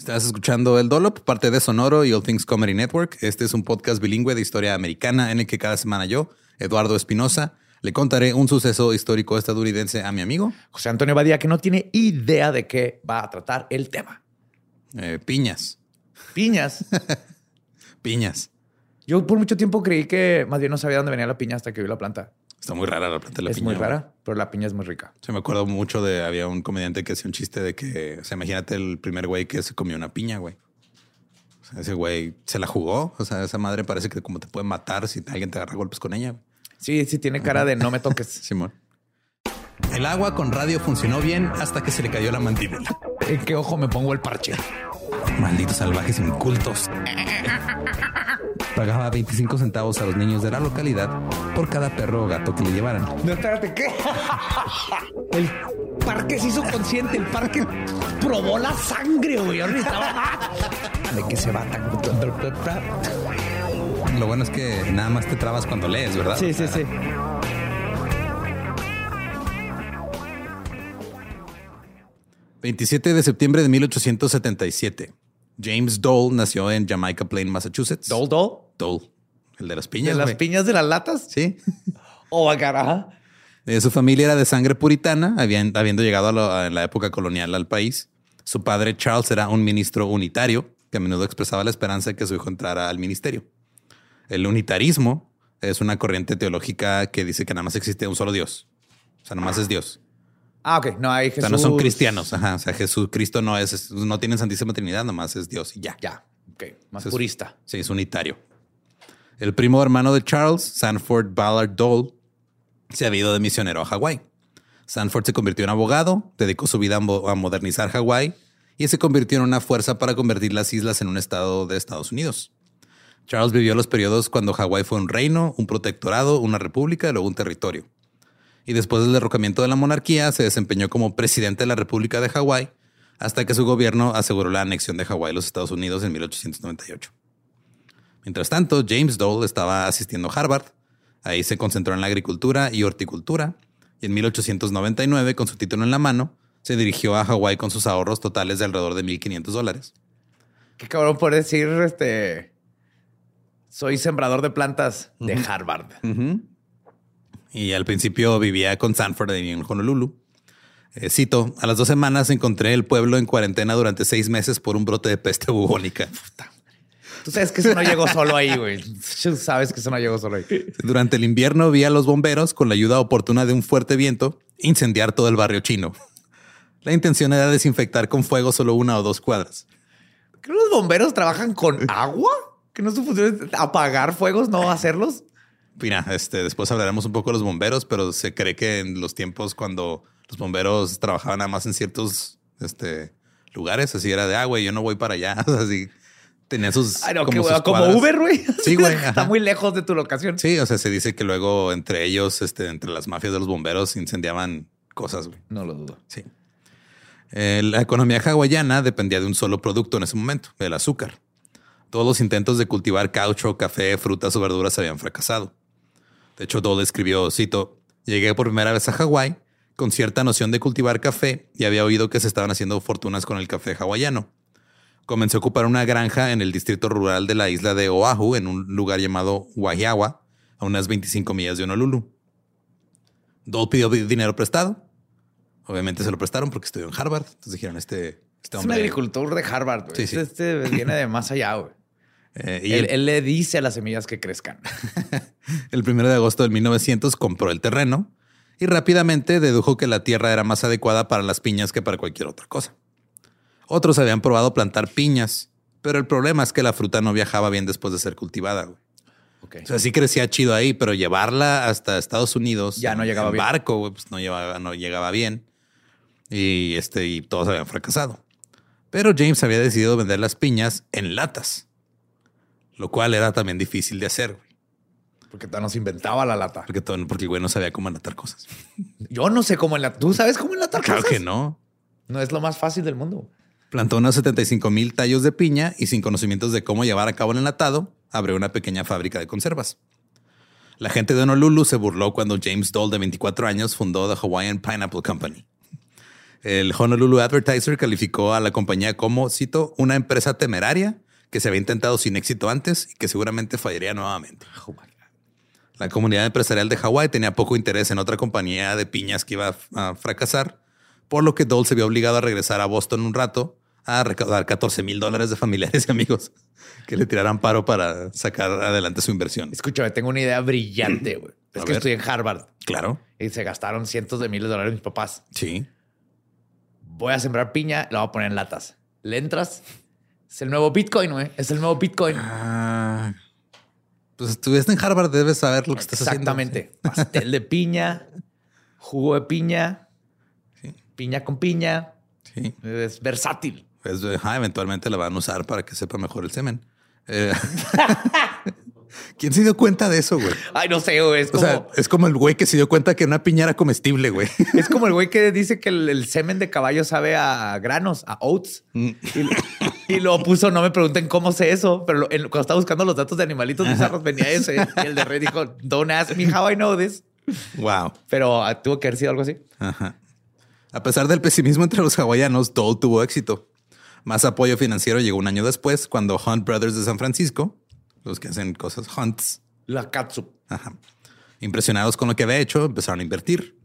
Estás escuchando El Dolop, parte de Sonoro y All Things Comedy Network. Este es un podcast bilingüe de historia americana en el que cada semana yo, Eduardo Espinosa, le contaré un suceso histórico estadounidense a mi amigo José Antonio Badía, que no tiene idea de qué va a tratar el tema. eh, Piñas. Piñas. Piñas. Yo por mucho tiempo creí que más bien no sabía dónde venía la piña hasta que vi la planta. Está muy rara la planta de la es piña. muy güey. rara, pero la piña es muy rica. Se me acuerdo mucho de había un comediante que hacía un chiste de que, o sea, imagínate el primer güey que se comió una piña, güey. O sea, ese güey se la jugó. O sea, esa madre parece que como te puede matar si alguien te agarra golpes con ella. güey. Sí, sí tiene cara de no me toques. Simón. El agua con radio funcionó bien hasta que se le cayó la mandíbula. ¿En qué ojo me pongo el parche? Malditos salvajes incultos. Pagaba 25 centavos a los niños de la localidad por cada perro o gato que le llevaran. No, espérate, ¿qué? El parque se hizo consciente, el parque probó la sangre, güey. Ahora estaba... De que se va tan... Lo bueno es que nada más te trabas cuando lees, ¿verdad? Sí, sí, sí. – 27 de septiembre de 1877. James Dole nació en Jamaica Plain, Massachusetts. ¿Dol, dol? El de las piñas. ¿De las piñas de las latas? Sí. Oh, caraja. Eh, su familia era de sangre puritana, habían- habiendo llegado a, lo- a la época colonial al país. Su padre Charles era un ministro unitario que a menudo expresaba la esperanza de que su hijo entrara al ministerio. El unitarismo es una corriente teológica que dice que nada más existe un solo Dios. O sea, nada más es Dios. Ah, ok. No hay O Jesús. sea, no son cristianos. Ajá. O sea, Jesucristo no es, no tiene Santísima Trinidad, nomás es Dios y ya. Ya. Ok. Más purista. Sí, es unitario. El primo hermano de Charles, Sanford Ballard Dole, se había ido de misionero a Hawái. Sanford se convirtió en abogado, dedicó su vida a mo- a modernizar Hawái y se convirtió en una fuerza para convertir las islas en un estado de Estados Unidos. Charles vivió los periodos cuando Hawái fue un reino, un protectorado, una república y luego un territorio. Y después del derrocamiento de la monarquía, se desempeñó como presidente de la República de Hawái hasta que su gobierno aseguró la anexión de Hawái a los Estados Unidos en 1898. Mientras tanto, James Dole estaba asistiendo a Harvard. Ahí se concentró en la agricultura y horticultura. Y en 1899, con su título en la mano, se dirigió a Hawái con sus ahorros totales de alrededor de 1.500 dólares. Qué cabrón por decir, este... Soy sembrador de plantas de Harvard. Y al principio vivía con Sanford en Honolulu. Eh, cito, a las dos semanas encontré el pueblo en cuarentena durante seis meses por un brote de peste bubónica. Tú sabes que eso no llegó solo ahí, güey. Tú sabes que eso no llegó solo ahí. Durante el invierno vi a los bomberos, con la ayuda oportuna de un fuerte viento, incendiar todo el barrio chino. La intención era desinfectar con fuego solo una o dos cuadras. ¿Que los bomberos trabajan con agua? ¿Que no su función es apagar fuegos, no hacerlos? Mira, este, después hablaremos un poco de los bomberos, pero se cree que en los tiempos cuando los bomberos trabajaban nada más en ciertos este, lugares, así era de, ah, güey, yo no voy para allá. Así tenía sus. Ay, no, como qué sus como. Uber, güey. Sí, güey, Está muy lejos de tu locación. Sí, o sea, se dice que luego entre ellos, este, entre las mafias de los bomberos, incendiaban cosas, güey. No lo dudo. Sí. Eh, la economía hawaiana dependía de un solo producto en ese momento, el azúcar. Todos los intentos de cultivar caucho, café, frutas o verduras habían fracasado. De hecho, Dole escribió, cito, llegué por primera vez a Hawái con cierta noción de cultivar café y había oído que se estaban haciendo fortunas con el café hawaiano. Comencé a ocupar una granja en el distrito rural de la isla de Oahu, en un lugar llamado Wahiawa, a unas 25 millas de Honolulu. Dole pidió dinero prestado. Obviamente se lo prestaron porque estudió en Harvard. Entonces dijeron, este, este Es un hombre... agricultor de Harvard, güey. Sí, sí. Este viene de más allá, güey. Eh, y Él, el, él le dice a las semillas que crezcan. el primero de agosto del 1900 compró el terreno y rápidamente dedujo que la tierra era más adecuada para las piñas que para cualquier otra cosa. Otros habían probado plantar piñas, pero el problema es que la fruta no viajaba bien después de ser cultivada. güey. O sea, sí crecía chido ahí, pero llevarla hasta Estados Unidos Ya no en- llegaba en bien. barco, güey, pues no, llevaba, no llegaba bien. Y, este, y todos habían fracasado. Pero James había decidido vender las piñas en latas, lo cual era también difícil de hacer. güey. Porque todavía nos inventaba la lata. Porque, todo, porque el güey no sabía cómo enlatar cosas. Yo no sé cómo enlatar. ¿Tú sabes cómo enlatar Claro cosas? que no. No es lo más fácil del mundo. Plantó unos 75 mil tallos de piña y sin conocimientos de cómo llevar a cabo el enlatado, abrió una pequeña fábrica de conservas. La gente de Honolulu se burló cuando James Dole, de 24 años, fundó The Hawaiian Pineapple Company. El Honolulu Advertiser calificó a la compañía como, cito, una empresa temeraria que se había intentado sin éxito antes y que seguramente fallaría nuevamente. Oh. La comunidad empresarial de Hawái tenía poco interés en otra compañía de piñas que iba a, a fracasar, por lo que Dole se vio obligado a regresar a Boston un rato a recaudar 14 mil dólares de familiares y amigos que le tiraran paro para sacar adelante su inversión. Escúchame, tengo una idea brillante, güey. Es A que ver. estoy en Harvard Claro. y se gastaron cientos de miles de dólares mis papás. Sí. Voy a sembrar piña, la voy a poner en latas. Le entras. Es el nuevo Bitcoin, güey. Es el nuevo Bitcoin. Ah, pues estuviste en Harvard, debes saber lo que estás Exactamente. Pastel de piña, jugo de piña, Sí. piña con piña. haciendo. Sí. Es versátil. Pues, ajá, eventualmente la van a usar para que sepa mejor el semen. Eh, ¿Quién se dio cuenta de eso, güey? Ay, no sé, güey. Es O como, sea, es como el güey que se dio cuenta que una piña era comestible, güey. es como el güey que dice que el, el semen de caballo sabe a granos, a oats. Mm. Y, lo- y lo puso, no me pregunten cómo sé eso, pero lo- en- cuando estaba buscando los datos de animalitos bizarros venía ese. Y el de Red dijo, don't ask me how I know this. Wow. Pero ah, tuvo que haber sido algo así. Ajá. A pesar del pesimismo entre los hawaianos, Dole tuvo éxito. Más apoyo financiero llegó un año después, cuando Hunt Brothers de San Francisco, los que hacen cosas Hunts, La katsu. ajá, impresionados con lo que había hecho, empezaron a invertir.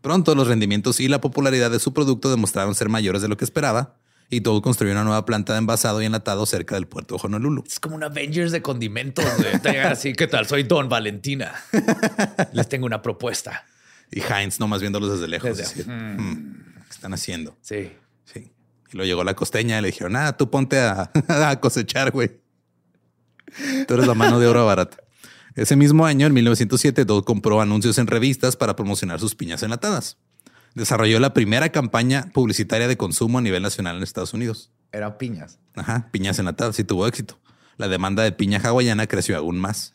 Pronto los rendimientos y la popularidad de su producto demostraron ser mayores de lo que esperaba, y Dole construyó una nueva planta de envasado y enlatado cerca del puerto de Honolulu. Es como un Avengers de condimentos. llegan así, ¿qué tal? Soy Don Valentina. Les tengo una propuesta. Y Heinz nomás viéndolos desde lejos. Desde- "Hmm, ¿Qué están haciendo? Sí. Y luego llegó la costeña y le dijeron, ah, tú ponte a, a cosechar, güey. Tú eres la mano de obra barata. Ese mismo año, en 1907, Dole compró anuncios en revistas para promocionar sus piñas enlatadas. Desarrolló la primera campaña publicitaria de consumo a nivel nacional en Estados Unidos. Eran piñas. Ajá, piñas enlatadas y tuvo éxito. La demanda de piña hawaiana creció aún más.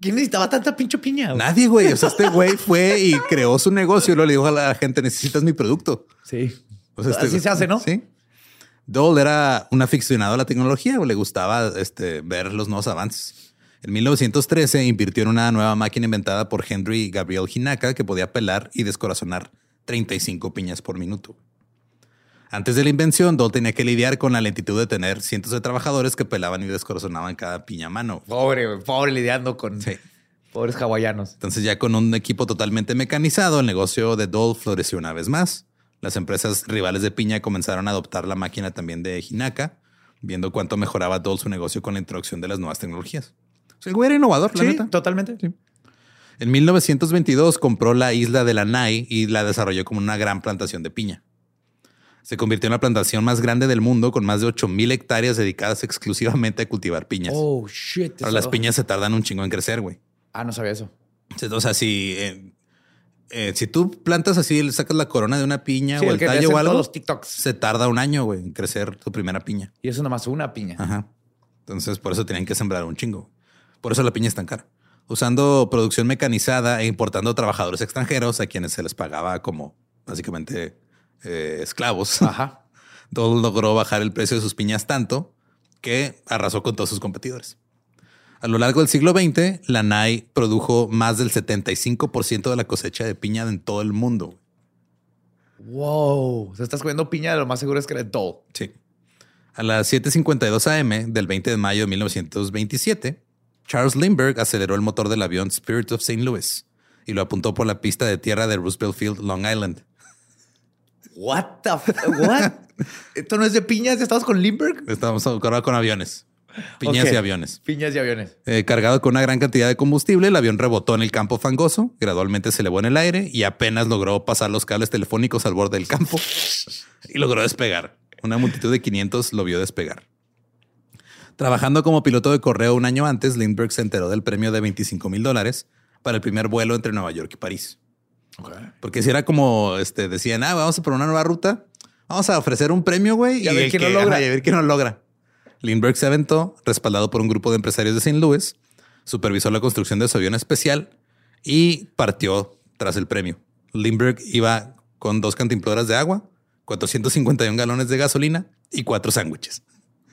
¿Quién necesitaba tanta pinche piña? güey? Nadie, güey. O sea, este güey fue y creó su negocio y luego le dijo a la gente, necesitas mi producto. Sí. Sea, este- Así se hace, ¿no? Sí. Dole era un aficionado a la tecnología o le gustaba este, ver los nuevos avances. En 1913 invirtió en una nueva máquina inventada por Henry Gabriel Hinaka que podía pelar y descorazonar 35 piñas por minuto. Antes de la invención, Dole tenía que lidiar con la lentitud de tener cientos de trabajadores que pelaban y descorazonaban cada piña a mano. Pobre, pobre lidiando con Sí. pobres hawaianos. Entonces ya con un equipo totalmente mecanizado, el negocio de Dole floreció una vez más. Las empresas rivales de piña comenzaron a adoptar la máquina también de Hinaka, viendo cuánto mejoraba Dole su negocio con la introducción de las nuevas tecnologías. O sea, el güey era innovador, la Sí, neta. totalmente. En 1922 compró la isla de Lanai y la desarrolló como una gran plantación de piña. Se convirtió en la plantación más grande del mundo con más de 8000 hectáreas dedicadas exclusivamente a cultivar piñas. Oh, shit. Ahora, las piñas se tardan un chingo en crecer, güey. Ah, no sabía eso. O sea, si, eh, eh, si tú plantas así, le sacas la corona de una piña Sí, o el tallo o algo, todos los TikToks. se tarda un año güey, en crecer tu primera piña. Y eso nomás una piña. Ajá. Entonces, por eso tenían que sembrar un chingo. Por eso la piña es tan cara. Usando producción mecanizada e importando trabajadores extranjeros a quienes se les pagaba como básicamente eh, esclavos. Ajá. Dole logró bajar el precio de sus piñas tanto que arrasó con todos sus competidores. A lo largo del siglo XX, la NAI produjo más del 75% de la cosecha de piña en todo el mundo. Wow. Se estás comiendo piña, lo más seguro es que eres Dole. Sí. A las 7:52 AM del 20 de mayo de 1927, Charles Lindbergh aceleró el motor del avión Spirit of St. Louis y lo apuntó por la pista de tierra de Roosevelt Field, Long Island. What the what? Esto no es de piñas, estamos con Lindbergh. Estamos ahora con aviones, piñas y aviones. Piñas y aviones. Eh, cargado con una gran cantidad de combustible, el avión rebotó en el campo fangoso, gradualmente se elevó en el aire y apenas logró pasar los cables telefónicos al borde del campo y logró despegar. Una multitud de 500 lo vio despegar. Trabajando como piloto de correo un año antes, Lindbergh se enteró del premio de 25 mil dólares para el primer vuelo entre Nueva York y París. Porque si era como este, decían, ah, vamos a poner una nueva ruta, vamos a ofrecer un premio, güey. Y a ver quién lo logra. Lindbergh se aventó, respaldado por un grupo de empresarios de St. Louis, supervisó la construcción de su avión especial y partió tras el premio. Lindbergh iba con dos cantimploras de agua, 451 galones de gasolina y cuatro sándwiches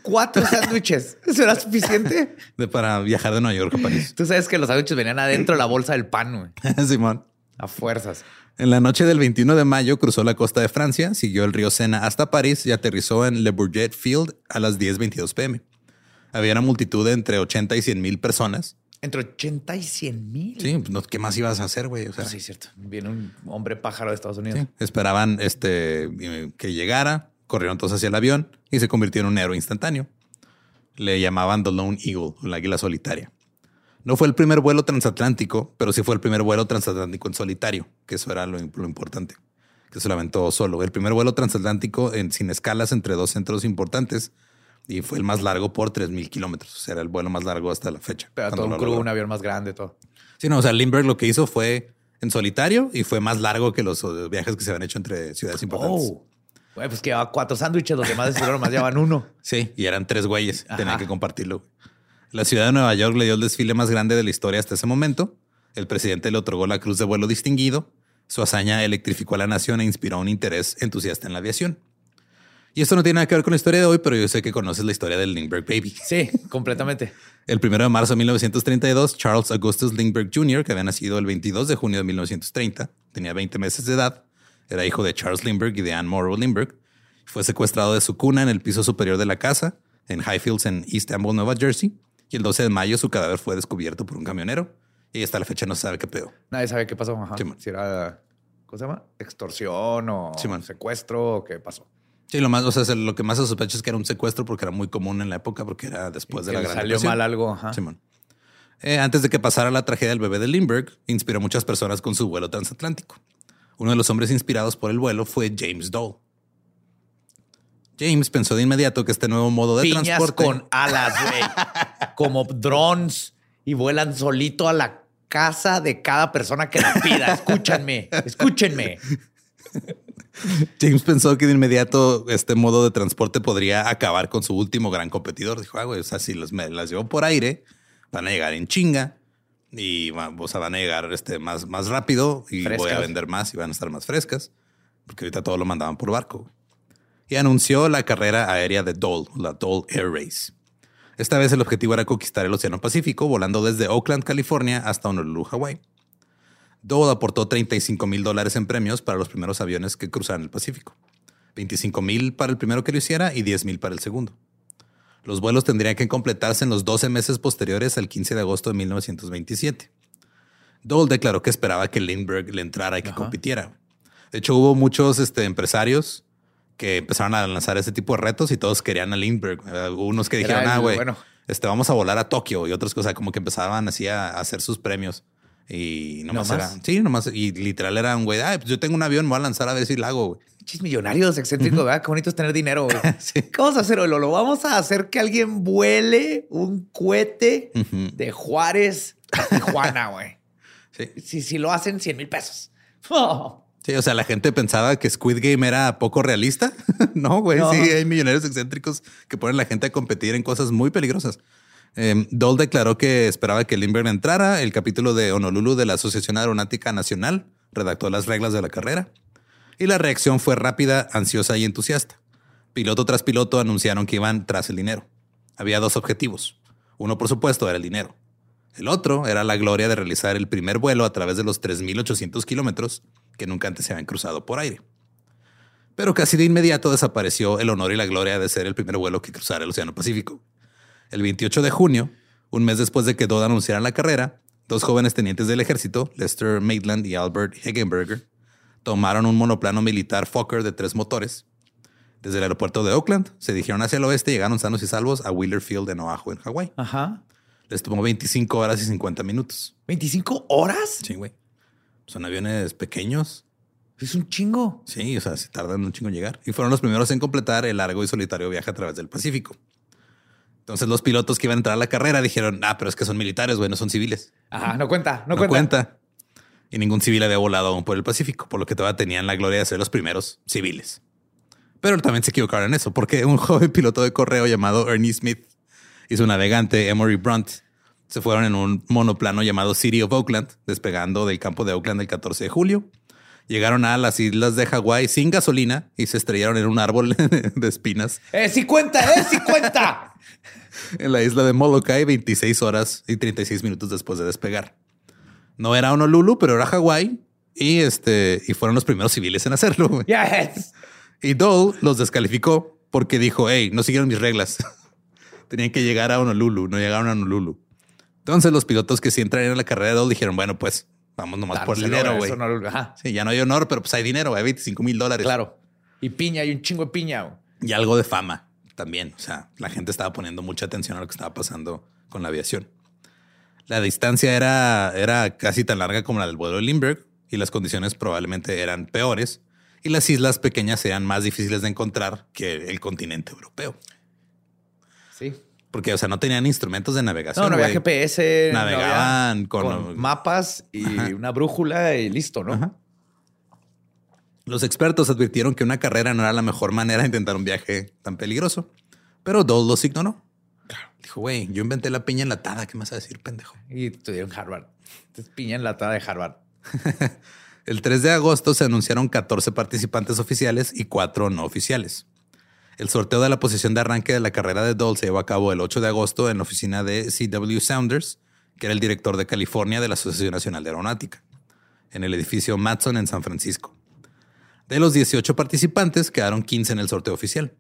Cuatro sándwiches. ¿Eso era suficiente? de- para viajar de Nueva York a París. Tú sabes que los sándwiches venían adentro de la bolsa del pan, güey. Simón. A fuerzas. En la noche del 21 de mayo cruzó la costa de Francia, siguió el río Sena hasta París y aterrizó en Le Bourget Field a las 10.22 pm. Había una multitud de entre 80 y 100 mil personas. Entre 80 y 100 mil. Sí, pues, ¿qué más ibas a hacer, güey? O sea, sí, cierto. Viene un hombre pájaro de Estados Unidos. sí, esperaban este, eh, que llegara, corrieron todos hacia el avión y se convirtió en un héroe instantáneo. Le llamaban The Lone Eagle, el águila solitaria. No fue el primer vuelo transatlántico, pero sí fue el primer vuelo transatlántico en solitario, que eso era lo, lo importante, que se lo aventó solo. El primer vuelo transatlántico en, sin escalas entre dos centros importantes y fue el más largo por 3.000 kilómetros. O sea, era el vuelo más largo hasta la fecha. Pero todo un crew, un avión más grande, todo. Sí, no, o sea, Lindbergh lo que hizo fue en solitario y fue más largo que los eh, viajes que se habían hecho entre ciudades importantes. Oh. Güey, pues que llevaba cuatro sándwiches, los demás de seguro nomás llevaban uno. Sí, y eran tres güeyes, Ajá. tenían que compartirlo. La ciudad de Nueva York le dio el desfile más grande de la historia hasta ese momento. El presidente le otorgó la Cruz de Vuelo Distinguido. Su hazaña electrificó a la nación e inspiró un interés entusiasta en la aviación. Y esto no tiene nada que ver con la historia de hoy, pero yo sé que conoces la historia del Lindbergh Baby. Sí, completamente. El 1 de marzo de 1932, Charles Augustus Lindbergh Jr., que había nacido el 22 de junio de 1930, tenía 20 meses de edad, era hijo de Charles Lindbergh y de Anne Morrow Lindbergh, fue secuestrado de su cuna en el piso superior de la casa, en Highfields, en East Amble, Nueva Jersey, y el 12 de mayo su cadáver fue descubierto por un camionero, y hasta la fecha no se sabe qué pedo. Nadie sabe qué pasó. Ajá. Sí, si era, ¿cómo se llama? Extorsión o Sí, secuestro o qué pasó. Sí, lo más, o sea, lo que más se sospecha es que era un secuestro porque era muy común en la época, porque era después de la Gran salió Depresión. mal algo. Ajá. Simón. Eh, antes de que pasara la tragedia del bebé de Lindbergh, inspiró a muchas personas con su vuelo transatlántico. Uno de los hombres inspirados por el vuelo fue James Dole. James pensó de inmediato que este nuevo modo de Piñas transporte con alas, güey. Como drones y vuelan solito a la casa de cada persona que la pida. Escúchenme, escúchenme. James pensó que de inmediato este modo de transporte podría acabar con su último gran competidor. Dijo, ah, güey, o sea, si los, me las llevo por aire, van a llegar en chinga y o sea, van a llegar este, más, más rápido y voy a vender más y van a estar más frescas, porque ahorita todo lo mandaban por barco. Y anunció la carrera aérea de Dole, la Dole Air Race. Esta vez el objetivo era conquistar el Océano Pacífico, volando desde Oakland, California, hasta Honolulu, Hawái. Dole aportó 35 mil dólares en premios para los primeros aviones que cruzaran el Pacífico. 25 mil para el primero que lo hiciera y 10 mil para el segundo. Los vuelos tendrían que completarse en los 12 meses posteriores al 15 de agosto de 1927. Dole declaró que esperaba que Lindbergh le entrara y que Ajá. compitiera. De hecho, hubo muchos este, empresarios que empezaron a lanzar ese tipo de retos y todos querían a Lindbergh. Hubo unos que dijeron, ah, güey, bueno". este, vamos a volar a Tokio y otras cosas, como que empezaban así a, a hacer sus premios. Y nomás, ¿Nomás? era, sí, nomás, y literal era un güey, ah, pues yo tengo un avión, me voy a lanzar a ver si lo hago, güey. Chis millonarios, excéntricos, ¿verdad? Qué bonito es tener dinero, güey. Sí. ¿Qué vamos a hacer, Lolo? Vamos a hacer que alguien vuele un cohete de Juárez a Tijuana, güey. Sí. Si, si lo hacen, 100 mil pesos. Oh. Sí, o sea, la gente pensaba que Squid Game era poco realista. no, güey, No. sí, hay millonarios excéntricos que ponen a la gente a competir en cosas muy peligrosas. Eh, Dole declaró que esperaba que Lindbergh entrara. El capítulo de Honolulu de la Asociación Aeronáutica Nacional redactó las reglas de la carrera. Y la reacción fue rápida, ansiosa y entusiasta. Piloto tras piloto anunciaron que iban tras el dinero. Había dos objetivos. Uno, por supuesto, era el dinero. El otro era la gloria de realizar el primer vuelo a través de los 3.800 kilómetros que nunca antes se habían cruzado por aire. Pero casi de inmediato desapareció el honor y la gloria de ser el primer vuelo que cruzara el Océano Pacífico. El 28 de junio, un mes después de que Dodd anunciara la carrera, dos jóvenes tenientes del ejército, Lester Maitland y Albert Hegenberger, tomaron un monoplano militar Fokker de tres motores. Desde el aeropuerto de Oakland, se dirigieron hacia el oeste y llegaron sanos y salvos a Wheeler Field en Oahu, en Hawái. Ajá. Les tomó 25 horas y 50 minutos. ¿25 horas? Sí, güey. Son aviones pequeños. Es un chingo. Sí, o sea, se tardan un chingo en llegar. Y fueron los primeros en completar el largo y solitario viaje a través del Pacífico. Entonces los pilotos que iban a entrar a la carrera dijeron, ah, pero es que son militares, güey, no son civiles. Ajá, no cuenta, no, No, cuenta. cuenta. y ningún civil había volado aún por el Pacífico, por lo que todavía tenían la gloria de ser los primeros civiles. Pero también se equivocaron en eso, porque un joven piloto de correo llamado Ernie Smith y su navegante Emory Brunt se fueron en un monoplano llamado City of Oakland, despegando del campo de Oakland el 14 de julio. Llegaron a las islas de Hawái sin gasolina y se estrellaron en un árbol de espinas. ¡Eh, sí cuenta! ¡Eh, sí cuenta! en la isla de Molokai 26 horas y 36 minutos después de despegar. No era Honolulu, pero era Hawái y este y fueron los primeros civiles en hacerlo. Yes. Y Dole los descalificó porque dijo, hey, no siguieron mis reglas. Tenían que llegar a Honolulu, no llegaron a Honolulu. Entonces los pilotos que sí entraron en la carrera de dijeron, bueno, pues vamos nomás por el dinero, güey. Sí, ya no hay honor, pero pues hay dinero, hay 25 mil dólares. Claro. Y piña, hay un chingo de piña. Y algo de fama también. O sea, la gente estaba poniendo mucha atención a lo que estaba pasando con la aviación. La distancia era, era casi tan larga como la del vuelo de Lindbergh y las condiciones probablemente eran peores y las islas pequeñas eran más difíciles de encontrar que el continente europeo. Sí. Porque, o sea, no tenían instrumentos de navegación. No, no había GPS. Navegaban con, mapas y una brújula y listo, ¿no? Los expertos advirtieron que una carrera no era la mejor manera de intentar un viaje tan peligroso, pero Dole los ignoró. Dijo, güey, yo inventé la piña enlatada. ¿Qué más a decir, pendejo? Y estudiaron Harvard. Es piña enlatada de Harvard. El 3 de agosto se anunciaron 14 participantes oficiales y 4 no oficiales. El sorteo de la posición de arranque de la carrera de Dole se llevó a cabo el 8 de agosto en la oficina de CW Saunders, que era el director de California de la Asociación Nacional de Aeronáutica, en el edificio Matson en San Francisco. De los 18 participantes, quedaron 15 en el sorteo oficial.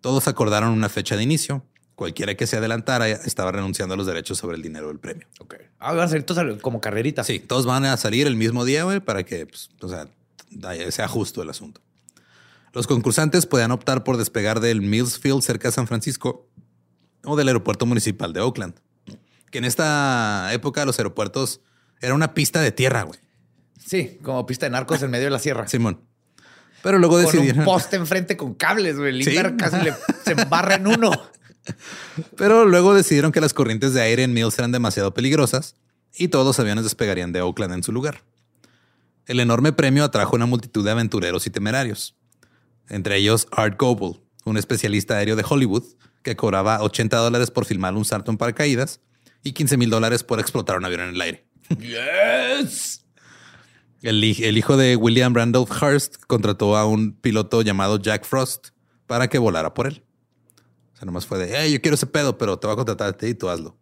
Todos acordaron una fecha de inicio. Cualquiera que se adelantara estaba renunciando a los derechos sobre el dinero del premio. Ok. Ah, van a salir todos como carrerita. Sí, todos van a salir el mismo día, güey, para que pues, o sea, sea justo el asunto. Los concursantes podían optar por despegar del Millsfield cerca de San Francisco o del aeropuerto municipal de Oakland, que en esta época los aeropuertos era una pista de tierra, güey. Sí, como pista de narcos en medio de la sierra. Simón. Pero luego decidieron. un poste enfrente con cables, güey. El casi le, se embarra en uno. Pero luego decidieron que las corrientes de aire en Mills eran demasiado peligrosas y todos los aviones despegarían de Oakland en su lugar. El enorme premio atrajo una multitud de aventureros y temerarios entre ellos Art Goebel, un especialista aéreo de Hollywood que cobraba 80 dólares por filmar un salto en paracaídas y 15 mil dólares por explotar un avión en el aire. Yes. El, hijo de William Randolph Hearst contrató a un piloto llamado Jack Frost para que volara por él. O sea, nomás fue de, hey, yo quiero ese pedo, pero te voy a contratar a ti y tú hazlo.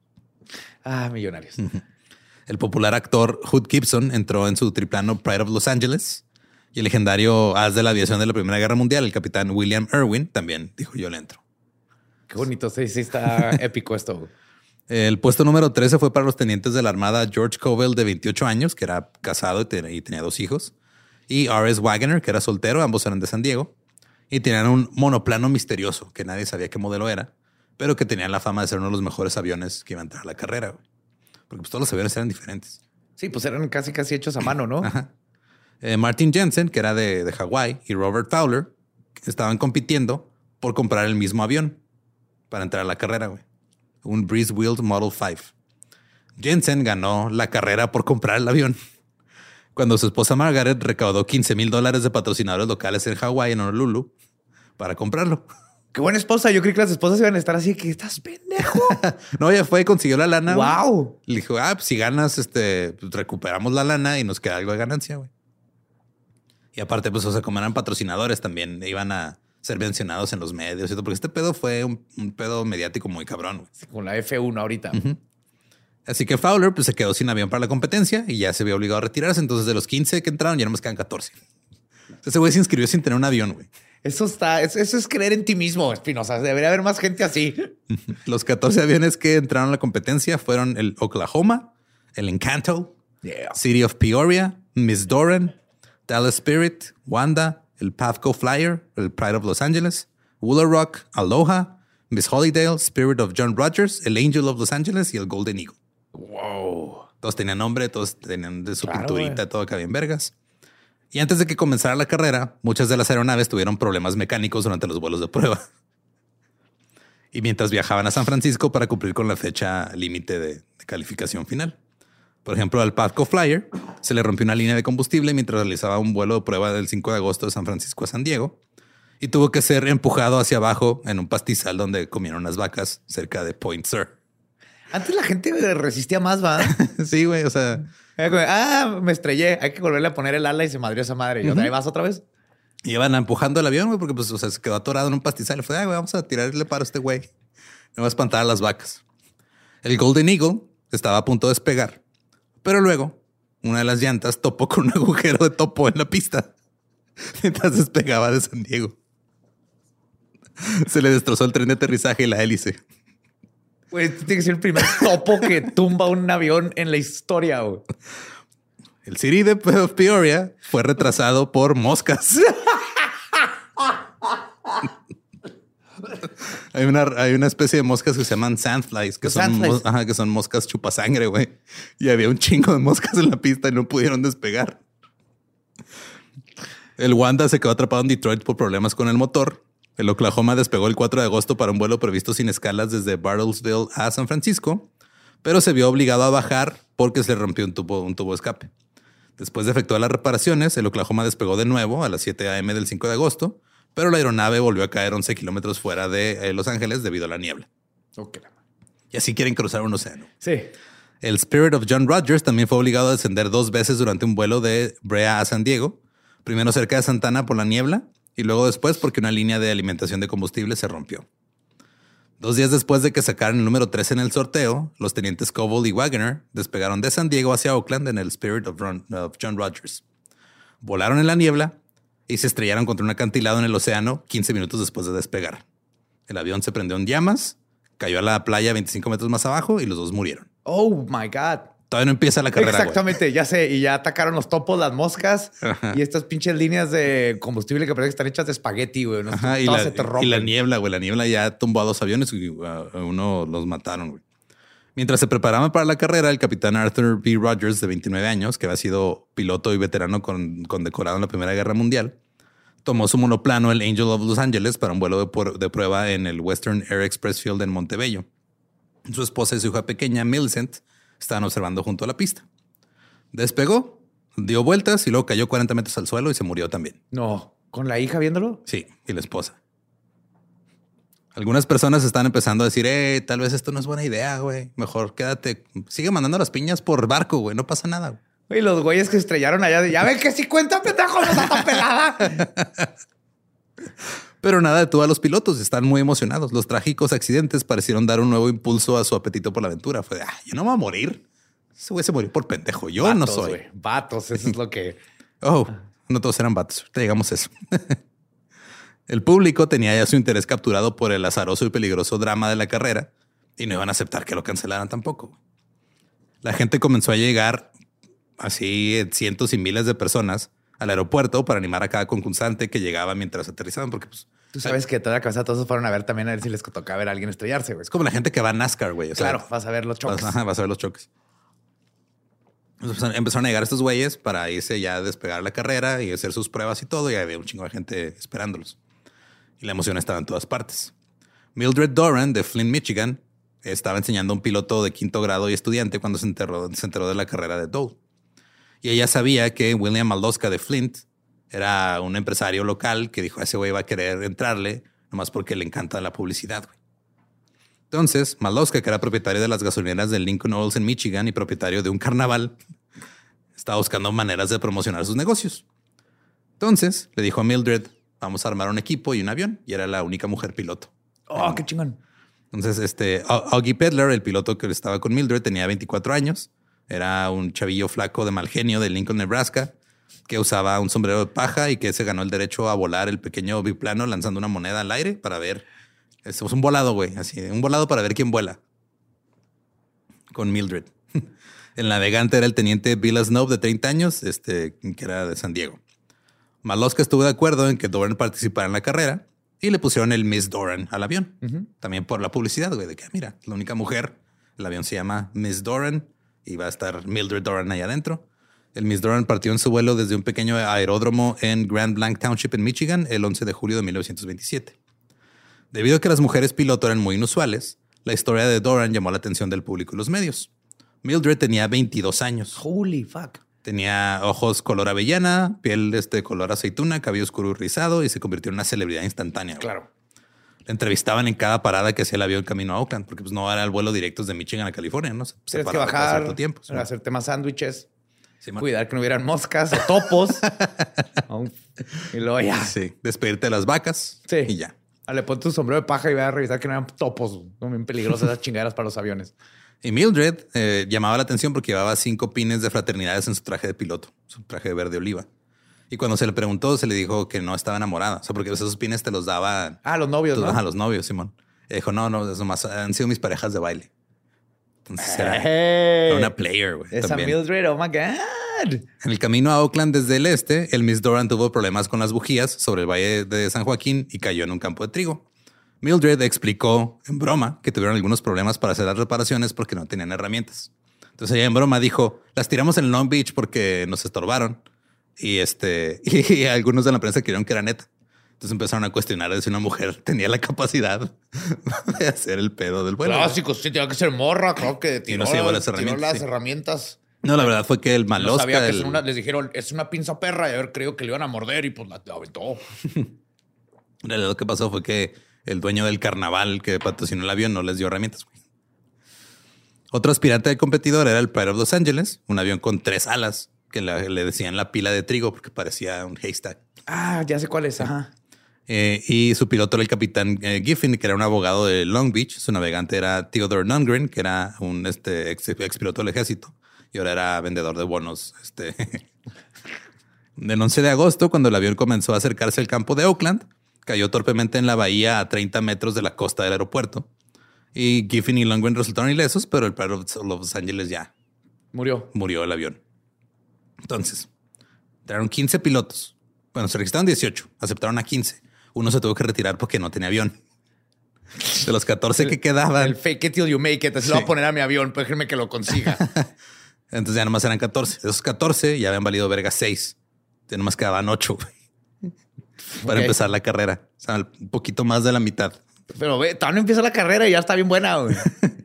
Ah, millonarios. El popular actor Hood Gibson entró en su triplano Pride of Los Angeles y el legendario as de la aviación de la Primera Guerra Mundial, el capitán William Irwin, también dijo yo le entro. Qué bonito, sí, sí está épico esto. El puesto número 13 fue para los tenientes de la Armada George Covell, de 28 años, que era casado y, tenía dos hijos, y R.S. Wagner, que era soltero, ambos eran de San Diego, y tenían un monoplano misterioso, que nadie sabía qué modelo era, pero que tenían la fama de ser uno de los mejores aviones que iba a entrar a la carrera, porque pues, todos los aviones eran diferentes. Sí, pues eran casi casi hechos a mano, ¿no? Ajá. Eh, Martin Jensen, que era de, de Hawái, y Robert Fowler estaban compitiendo por comprar el mismo avión para entrar a la carrera, güey. Un Breeze Wheeled Model 5. Jensen ganó la carrera por comprar el avión. Cuando su esposa Margaret recaudó 15 mil dólares de patrocinadores locales en Hawái, en Honolulu, para comprarlo. Qué buena esposa. Yo creí que las esposas iban a estar así que estás pendejo. no, ella fue y consiguió la lana. Wow. Le dijo, ah, pues si ganas, este, pues, recuperamos la lana y nos queda algo de ganancia, güey. Y aparte, pues, o sea, como eran patrocinadores, también iban a ser mencionados en los medios todo, porque este pedo fue un, pedo mediático muy cabrón. con la F1 ahorita. Así que Fowler pues, se quedó sin avión para la competencia y ya se vio obligado a retirarse. Entonces, de los 15 que entraron, ya no más quedan 14. Ese güey se inscribió sin tener un avión, güey. Eso está, eso, es creer en ti mismo, Espinosa. Debería haber más gente así. Los 14 aviones que entraron a la competencia fueron el Oklahoma, el Encanto, City of Peoria, Miss Doran, Dallas Spirit, Wanda, el Pavco Flyer, el Pride of Los Angeles, Wooler Rock, Aloha, Miss Holidale, Spirit of John Rogers, el Angel of Los Angeles y el Golden Eagle. Wow. Todos tenían nombre, todos tenían de su pinturita, todo acá bien vergas. Y antes de que comenzara la carrera, muchas de las aeronaves tuvieron problemas mecánicos durante los vuelos de prueba. Y mientras viajaban a San Francisco para cumplir con la fecha límite de calificación final. Por ejemplo, al Patco Flyer se le rompió una línea de combustible mientras realizaba un vuelo de prueba del 5 de agosto de San Francisco a San Diego y tuvo que ser empujado hacia abajo en un pastizal donde comieron las vacas cerca de Point Sur. Antes la gente resistía más, va. sí, güey. O sea, ah, me estrellé. Hay que volverle a poner el ala y se madrió esa madre. Y ahí vas otra vez. Y iban empujando el avión, güey, porque pues, o sea, se quedó atorado en un pastizal. Y fue, güey, vamos a tirarle paro a este güey. No va a espantar a las vacas. El Golden Eagle estaba a punto de despegar, pero luego una de las llantas topó con un agujero de topo en la pista mientras despegaba de San Diego. Se le destrozó el tren de aterrizaje y la hélice. Güey, este tiene que ser el primer topo que tumba un avión en la historia. Güey. El City de Peoria fue retrasado por moscas. hay, una, hay una especie de moscas que se llaman sandflies, que, son, que son moscas chupasangre, güey. Y había un chingo de moscas en la pista y no pudieron despegar. El Wanda se quedó atrapado en Detroit por problemas con el motor. El Oklahoma despegó el 4 de agosto para un vuelo previsto sin escalas desde Bartlesville a San Francisco, pero se vio obligado a bajar porque se le rompió un tubo, un tubo de escape. Después de efectuar las reparaciones, el Oklahoma despegó de nuevo a las 7 a.m. del 5 de agosto, pero la aeronave volvió a caer 11 kilómetros fuera de eh, Los Ángeles debido a la niebla. Y así quieren cruzar un océano. Sí. El Spirit of John Rogers también fue obligado a descender dos veces durante un vuelo de Brea a San Diego, primero cerca de Santana por la niebla y luego después porque una línea de alimentación de combustible se rompió. Dos días después de que sacaran el número 3 en el sorteo, los tenientes Coble y Wagner despegaron de San Diego hacia Oakland en el Spirit of, John Rogers. Volaron en la niebla y se estrellaron contra un acantilado en el océano 15 minutos después de despegar. El avión se prendió en llamas, cayó a la playa 25 metros más abajo y los dos murieron. Oh my God. Todavía no empieza la carrera. Exactamente, ya sé. Y ya atacaron los topos, las moscas y estas pinches líneas de combustible que parece que están hechas de espagueti, güey. y, la, niebla, güey. La niebla ya tumbó a dos aviones y uh, uno los mataron, güey. Mientras se preparaban para la carrera, el capitán Arthur B. Rogers, de 29 años, que había sido piloto y veterano con, condecorado en la Primera Guerra Mundial, tomó su monoplano, el Angel of Los Angeles, para un vuelo de, de prueba en el Western Air Express Field en Montebello. Su esposa y su hija pequeña, Millicent, estaban observando junto a la pista. Despegó, dio vueltas y luego cayó 40 metros al suelo y se murió también. No, ¿con la hija viéndolo? Sí, y la esposa. Algunas personas están empezando a decir, eh, tal vez esto no es buena idea, güey. Mejor quédate, sigue mandando las piñas por barco, güey, no pasa nada. Y los güeyes que estrellaron allá, ya ven que si cuenta pendejo no está tan pelada. Pero nada detuvo a los pilotos, están muy emocionados. Los trágicos accidentes parecieron dar un nuevo impulso a su apetito por la aventura. Fue de, ah, yo no me voy a morir. Ese güey se murió por pendejo. Yo no soy. Vatos, eso es lo que. oh, no todos eran vatos. Te llegamos a eso. el público tenía ya su interés capturado por el azaroso y peligroso drama de la carrera y no iban a aceptar que lo cancelaran tampoco. La gente comenzó a llegar así cientos y miles de personas al aeropuerto para animar a cada concursante que llegaba mientras aterrizaban, porque pues Tú sabes que toda la cabeza todos fueron a ver también a ver si les toca ver a alguien estrellarse, güey. Es como la gente que va a NASCAR, güey. claro, vas a ver los choques. Vas, a ver los choques. empezaron a llegar estos güeyes para irse ya a despegar la carrera y hacer sus pruebas y todo. Y había un chingo de gente esperándolos. Y la emoción estaba en todas partes. Mildred Doran de Flint, Michigan, estaba enseñando a un piloto de quinto grado y estudiante cuando se enteró, de la carrera de Dole. Y ella sabía que William Maloska de Flint era un empresario local que dijo, ese güey va a querer entrarle, nomás porque le encanta la publicidad. Entonces, Maloska, que era propietario de las gasolineras de Lincoln Oils en Michigan y propietario de un carnaval, estaba buscando maneras de promocionar sus negocios. Entonces, le dijo a Mildred, vamos a armar un equipo y un avión. Y era la única mujer piloto. Oh, qué chingón. Entonces, este, Augie Pedler, el piloto que estaba con Mildred, tenía 24 años. Era un chavillo flaco de mal genio de Lincoln, Nebraska que usaba un sombrero de paja y que se ganó el derecho a volar el pequeño biplano lanzando una moneda al aire para ver. Es un volado, güey, así, un volado para ver quién vuela. Con Mildred. El navegante era el teniente Bill Snow de 30 años, este, que era de San Diego. Maloska estuvo de acuerdo en que Doran participara en la carrera y le pusieron el Miss Doran al avión. También por la publicidad, güey, de que mira, la única mujer, el avión se llama Miss Doran y va a estar Mildred Doran ahí adentro. El Miss Doran partió en su vuelo desde un pequeño aeródromo en Grand Blanc Township en Michigan el 11 de julio de 1927. Debido a que las mujeres piloto eran muy inusuales, la historia de Doran llamó la atención del público y los medios. Mildred tenía 22 años. Holy fuck. Tenía ojos color avellana, piel este color aceituna, cabello oscuro y rizado y se convirtió en una celebridad instantánea. Claro. La entrevistaban en cada parada que hacía el avión camino a Oakland, porque pues no era el vuelo directo desde Michigan a California, ¿no? Se, se que bajar, cierto tiempo. sí. hacerte más sándwiches, Sí, cuidar que no hubieran moscas o topos. Y luego ya. Sí, despedirte de las vacas Sí. y ya. Le pon tu sombrero de paja y ve a revisar que no eran topos. Son bien peligrosas esas chingaderas para los aviones. Y Mildred eh, llamaba la atención porque llevaba cinco pines de fraternidades en su traje de piloto, su traje de verde oliva. Y cuando se le preguntó, se le dijo que no estaba enamorada. O sea, porque esos pines te los daban Ah, los novios, ¿no? a los novios, Simón. Y dijo, no, no, eso más han sido mis parejas de baile. Entonces era, Hey. era una player, güey. Esa también. Mildred, oh my God. En el camino a Oakland desde el este, el Miss Doran tuvo problemas con las bujías sobre el valle de San Joaquín y cayó en un campo de trigo. Mildred explicó en broma que tuvieron algunos problemas para hacer las reparaciones porque no tenían herramientas. Entonces ella en broma dijo, las tiramos en Long Beach porque nos estorbaron. Y este, y algunos de la prensa creyeron que era neta. Entonces empezaron a cuestionar si una mujer tenía la capacidad de hacer el pedo del vuelo. Clásicos, sí, tenía que ser morra, creo que tiró, no se llevó las tiró herramientas, las sí. herramientas. No, la verdad fue que el No malosca... sabía que el- una- les dijeron, es una pinza perra y haber creído que le iban a morder y pues la, la aventó. Lo que pasó fue que el dueño del carnaval que patrocinó el avión no les dio herramientas. güey. Otro aspirante de competidor era el Pride of Los Angeles, un avión con tres alas que la- le decían la pila de trigo porque parecía un haystack. Ah, ya sé cuál es. Ajá. Eh, y su piloto era el capitán eh, Giffen, que era un abogado de Long Beach. Su navegante era Theodore Nungren, que era un este, ex, ex piloto del ejército y ahora era vendedor de bonos. Este. Del 11 de agosto, cuando el avión comenzó a acercarse al campo de Oakland, cayó torpemente en la bahía a 30 metros de la costa del aeropuerto. Y Giffen y Lundgren resultaron ilesos, pero el Pride of Los Angeles ya Murió. murió el avión. Entonces, entraron 15 pilotos. Bueno, se registraron 18, aceptaron a 15. Uno se tuvo que retirar porque no tenía avión. De los 14 que quedaban, El fake it till you make it. Así lo voy a poner a mi avión, pues déjenme que lo consiga. entonces ya nomás eran 14. De esos 14 ya habían valido verga 6. Ya nomás quedaban 8 para empezar la carrera. O sea, un poquito más de la mitad. Pero ve, todavía no empieza la carrera y ya está bien buena, güey.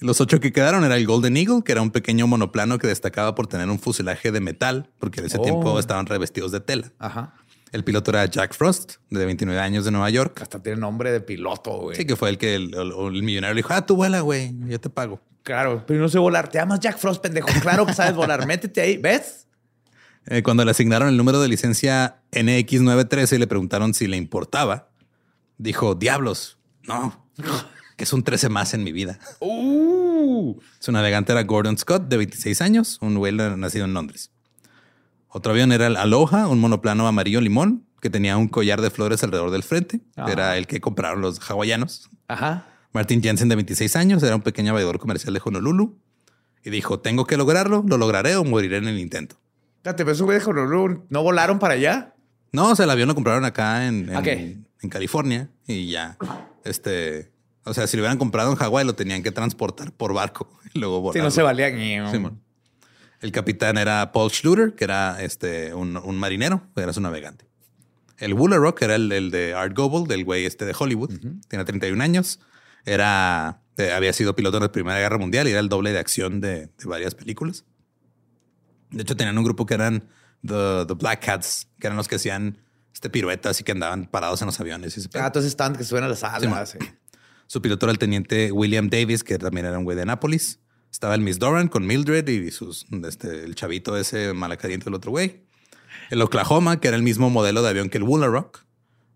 Los ocho que quedaron era el Golden Eagle, que era un pequeño monoplano que destacaba por tener un fuselaje de metal, porque en ese Oh. tiempo estaban revestidos de tela. Ajá. El piloto era Jack Frost, de 29 años de Nueva York. Hasta tiene nombre de piloto, güey. Sí, que fue el que el, el- el millonario le dijo, ah, tú vuela, güey, yo te pago. Claro, pero no sé volar. Te llamas Jack Frost, pendejo. Claro que sabes volar. Métete ahí. ¿Ves? Eh, cuando le asignaron el número de licencia NX913 y le preguntaron si le importaba, dijo, diablos, no, que es un 13 más en mi vida. Uh. Su navegante era Gordon Scott, de 26 años, un güey nacido en Londres. Otro avión era el Aloha, un monoplano amarillo limón que tenía un collar de flores alrededor del frente. Ah. Era el que compraron los hawaianos. Ajá. Martin Jensen, de 26 años, era un pequeño aviador comercial de Honolulu y dijo: Tengo que lograrlo, lo lograré o moriré en el intento. Espérate, pero esos güeyes de Honolulu no volaron para allá. No, o sea, el avión lo compraron acá en, en, Ok. en California y ya. Este, o sea, si lo hubieran comprado en Hawái, lo tenían que transportar por barco y luego Si volarlo. no se valían. Simón. El capitán era Paul Schluter, que era este, un, un marinero, era su navegante. El Wooler Rock era el, el de Art Goebel, del güey este de Hollywood. Tiene 31 años. Era, eh, había sido piloto en la Primera Guerra Mundial y era el doble de acción de, de varias películas. De hecho, tenían un grupo que eran The, the Black Cats, que eran los que hacían este piruetas y que andaban parados en los aviones. Y. Ah, entonces están que suben a las alas. sí. Su piloto era el teniente William Davis, que también era un güey de Nápoles. Estaba el Miss Doran con Mildred y sus, este, el chavito ese malacariente del otro güey. El Oklahoma, que era el mismo modelo de avión que el Wooler Rock.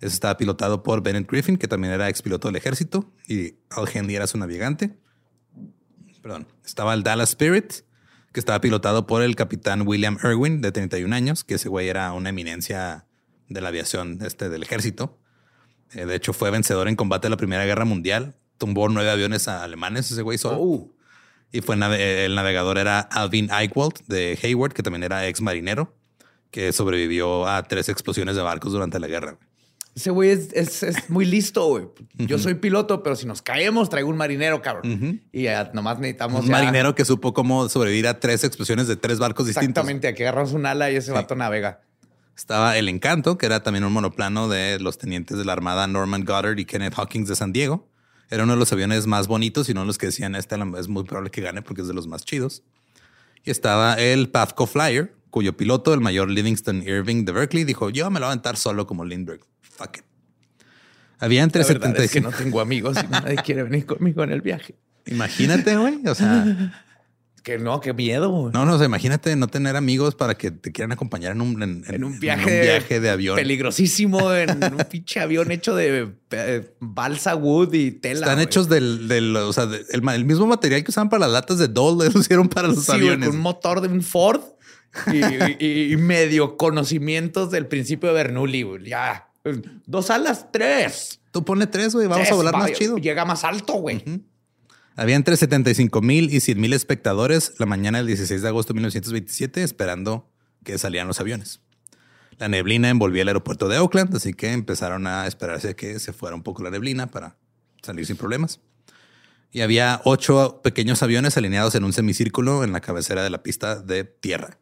Ese estaba pilotado por Bennett Griffin, que también era ex piloto del ejército. Y Al Henley era su navegante. Perdón. Estaba el Dallas Spirit, que estaba pilotado por el capitán William Irwin, de 31 años, que ese güey era una eminencia de la aviación este, del ejército. Eh, de hecho, fue vencedor en combate de la Primera Guerra Mundial. Tumbó nueve aviones alemanes ese güey solo. Oh. Y fue nave- el navegador era Alvin Eichwald de Hayward, que también era ex marinero, que sobrevivió a tres explosiones de barcos durante la guerra. Ese güey es, es- es muy listo, güey. Yo soy piloto, pero si nos caemos, traigo un marinero, cabrón. Y ya nomás necesitamos. Un ya- marinero que supo cómo sobrevivir a tres explosiones de tres barcos distintos. Exactamente. Aquí agarramos un ala y ese vato navega. Estaba el Encanto, que era también un monoplano de los tenientes de la Armada Norman Goddard y Kenneth Hawkins de San Diego. Era uno de los aviones más bonitos y uno de los que decían, este es muy probable que gane porque es de los más chidos. Y estaba el Pathco Flyer, cuyo piloto, el mayor Livingston Irving de Berkeley, dijo, yo me lo voy a aventar solo como Lindbergh. Fuck it. Había entre La verdad es que no tengo amigos y nadie quiere venir conmigo en el viaje. Imagínate, güey. O sea, Que no, qué miedo. güey. no, no, o sea, imagínate no tener amigos para que te quieran acompañar en un, en, En un en viaje, viaje de avión. Peligrosísimo en un pinche avión hecho de eh, balsa wood y tela. Están güey. hechos del, del o sea, de- el, mismo material que usaban para las latas de Dole, lo hicieron para los Sí, aviones. un motor de un Ford y, y- y medio conocimientos del principio de Bernoulli. Ya. Dos alas, tres. Tú ponle tres, güey, vamos Tres, a volar va, más chido. Llega más alto, güey. Había entre 75 mil y 100 mil espectadores la mañana del 16 de agosto de 1927 esperando que salieran los aviones. La neblina envolvía el aeropuerto de Oakland, así que empezaron a esperarse a que se fuera un poco la neblina para salir sin problemas. Y había ocho pequeños aviones alineados en un semicírculo en la cabecera de la pista de tierra.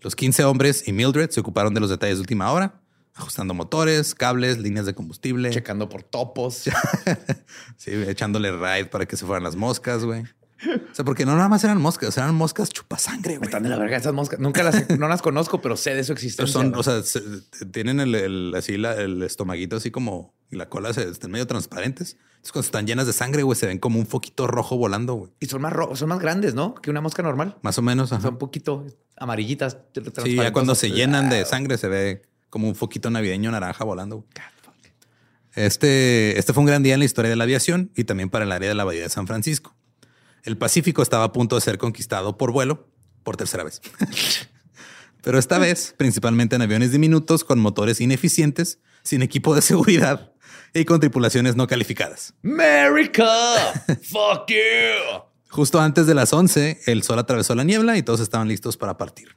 Los 15 hombres y Mildred se ocuparon de los detalles de última hora, ajustando motores, cables, líneas de combustible. Checando por topos. Sí, echándole ride para que se fueran las moscas, güey. O sea, porque no nada más eran moscas, eran moscas chupasangre, güey. Están de la verga esas moscas. Nunca las, no las conozco, pero sé de su existencia. Son, o sea, se- tienen el, el- así la- el estomaguito así como y la cola se están medio transparentes. Entonces, cuando están llenas de sangre, güey, se ven como un foquito rojo volando, güey. y son más, ro- son más grandes, ¿no? Que una mosca normal. Más o menos. ajá. Son un poquito amarillitas. Sí, ya cuando se llenan de sangre. sangre se ve como un foquito navideño naranja volando. Este, este fue un gran día en la historia de la aviación y también para el área de la Bahía de San Francisco. El Pacífico estaba a punto de ser conquistado por vuelo por tercera vez. Pero esta vez, principalmente en aviones diminutos con motores ineficientes, sin equipo de seguridad y con tripulaciones no calificadas. America, fuck you. Justo antes de las 11, el sol atravesó la niebla y todos estaban listos para partir.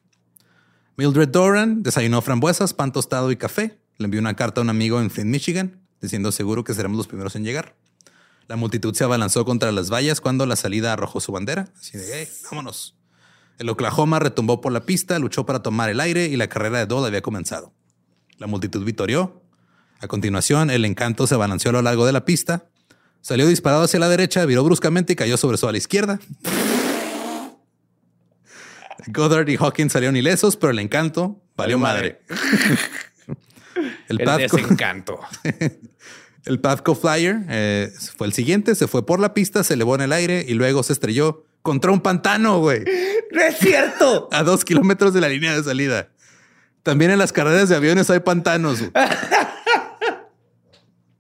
Mildred Doran desayunó frambuesas, pan tostado y café. Le envió una carta a un amigo en Flint, Michigan, diciendo seguro que seremos los primeros en llegar. La multitud se abalanzó contra las vallas cuando la salida arrojó su bandera. Así de, "Hey, vámonos. El Oklahoma retumbó por la pista, luchó para tomar el aire y la carrera de Dole había comenzado. La multitud vitorió. A continuación, el encanto se abalanceó a lo largo de la pista, salió disparado hacia la derecha, viró bruscamente y cayó sobre su ala izquierda. Goddard y Hawkins salieron ilesos, pero el encanto valió madre. el, El desencanto. el Pathco Flyer eh, fue el siguiente, se fue por la pista, se elevó en el aire y luego se estrelló contra un pantano, güey, ¡No es cierto! a dos kilómetros de la línea de salida. También en las carreras de aviones hay pantanos.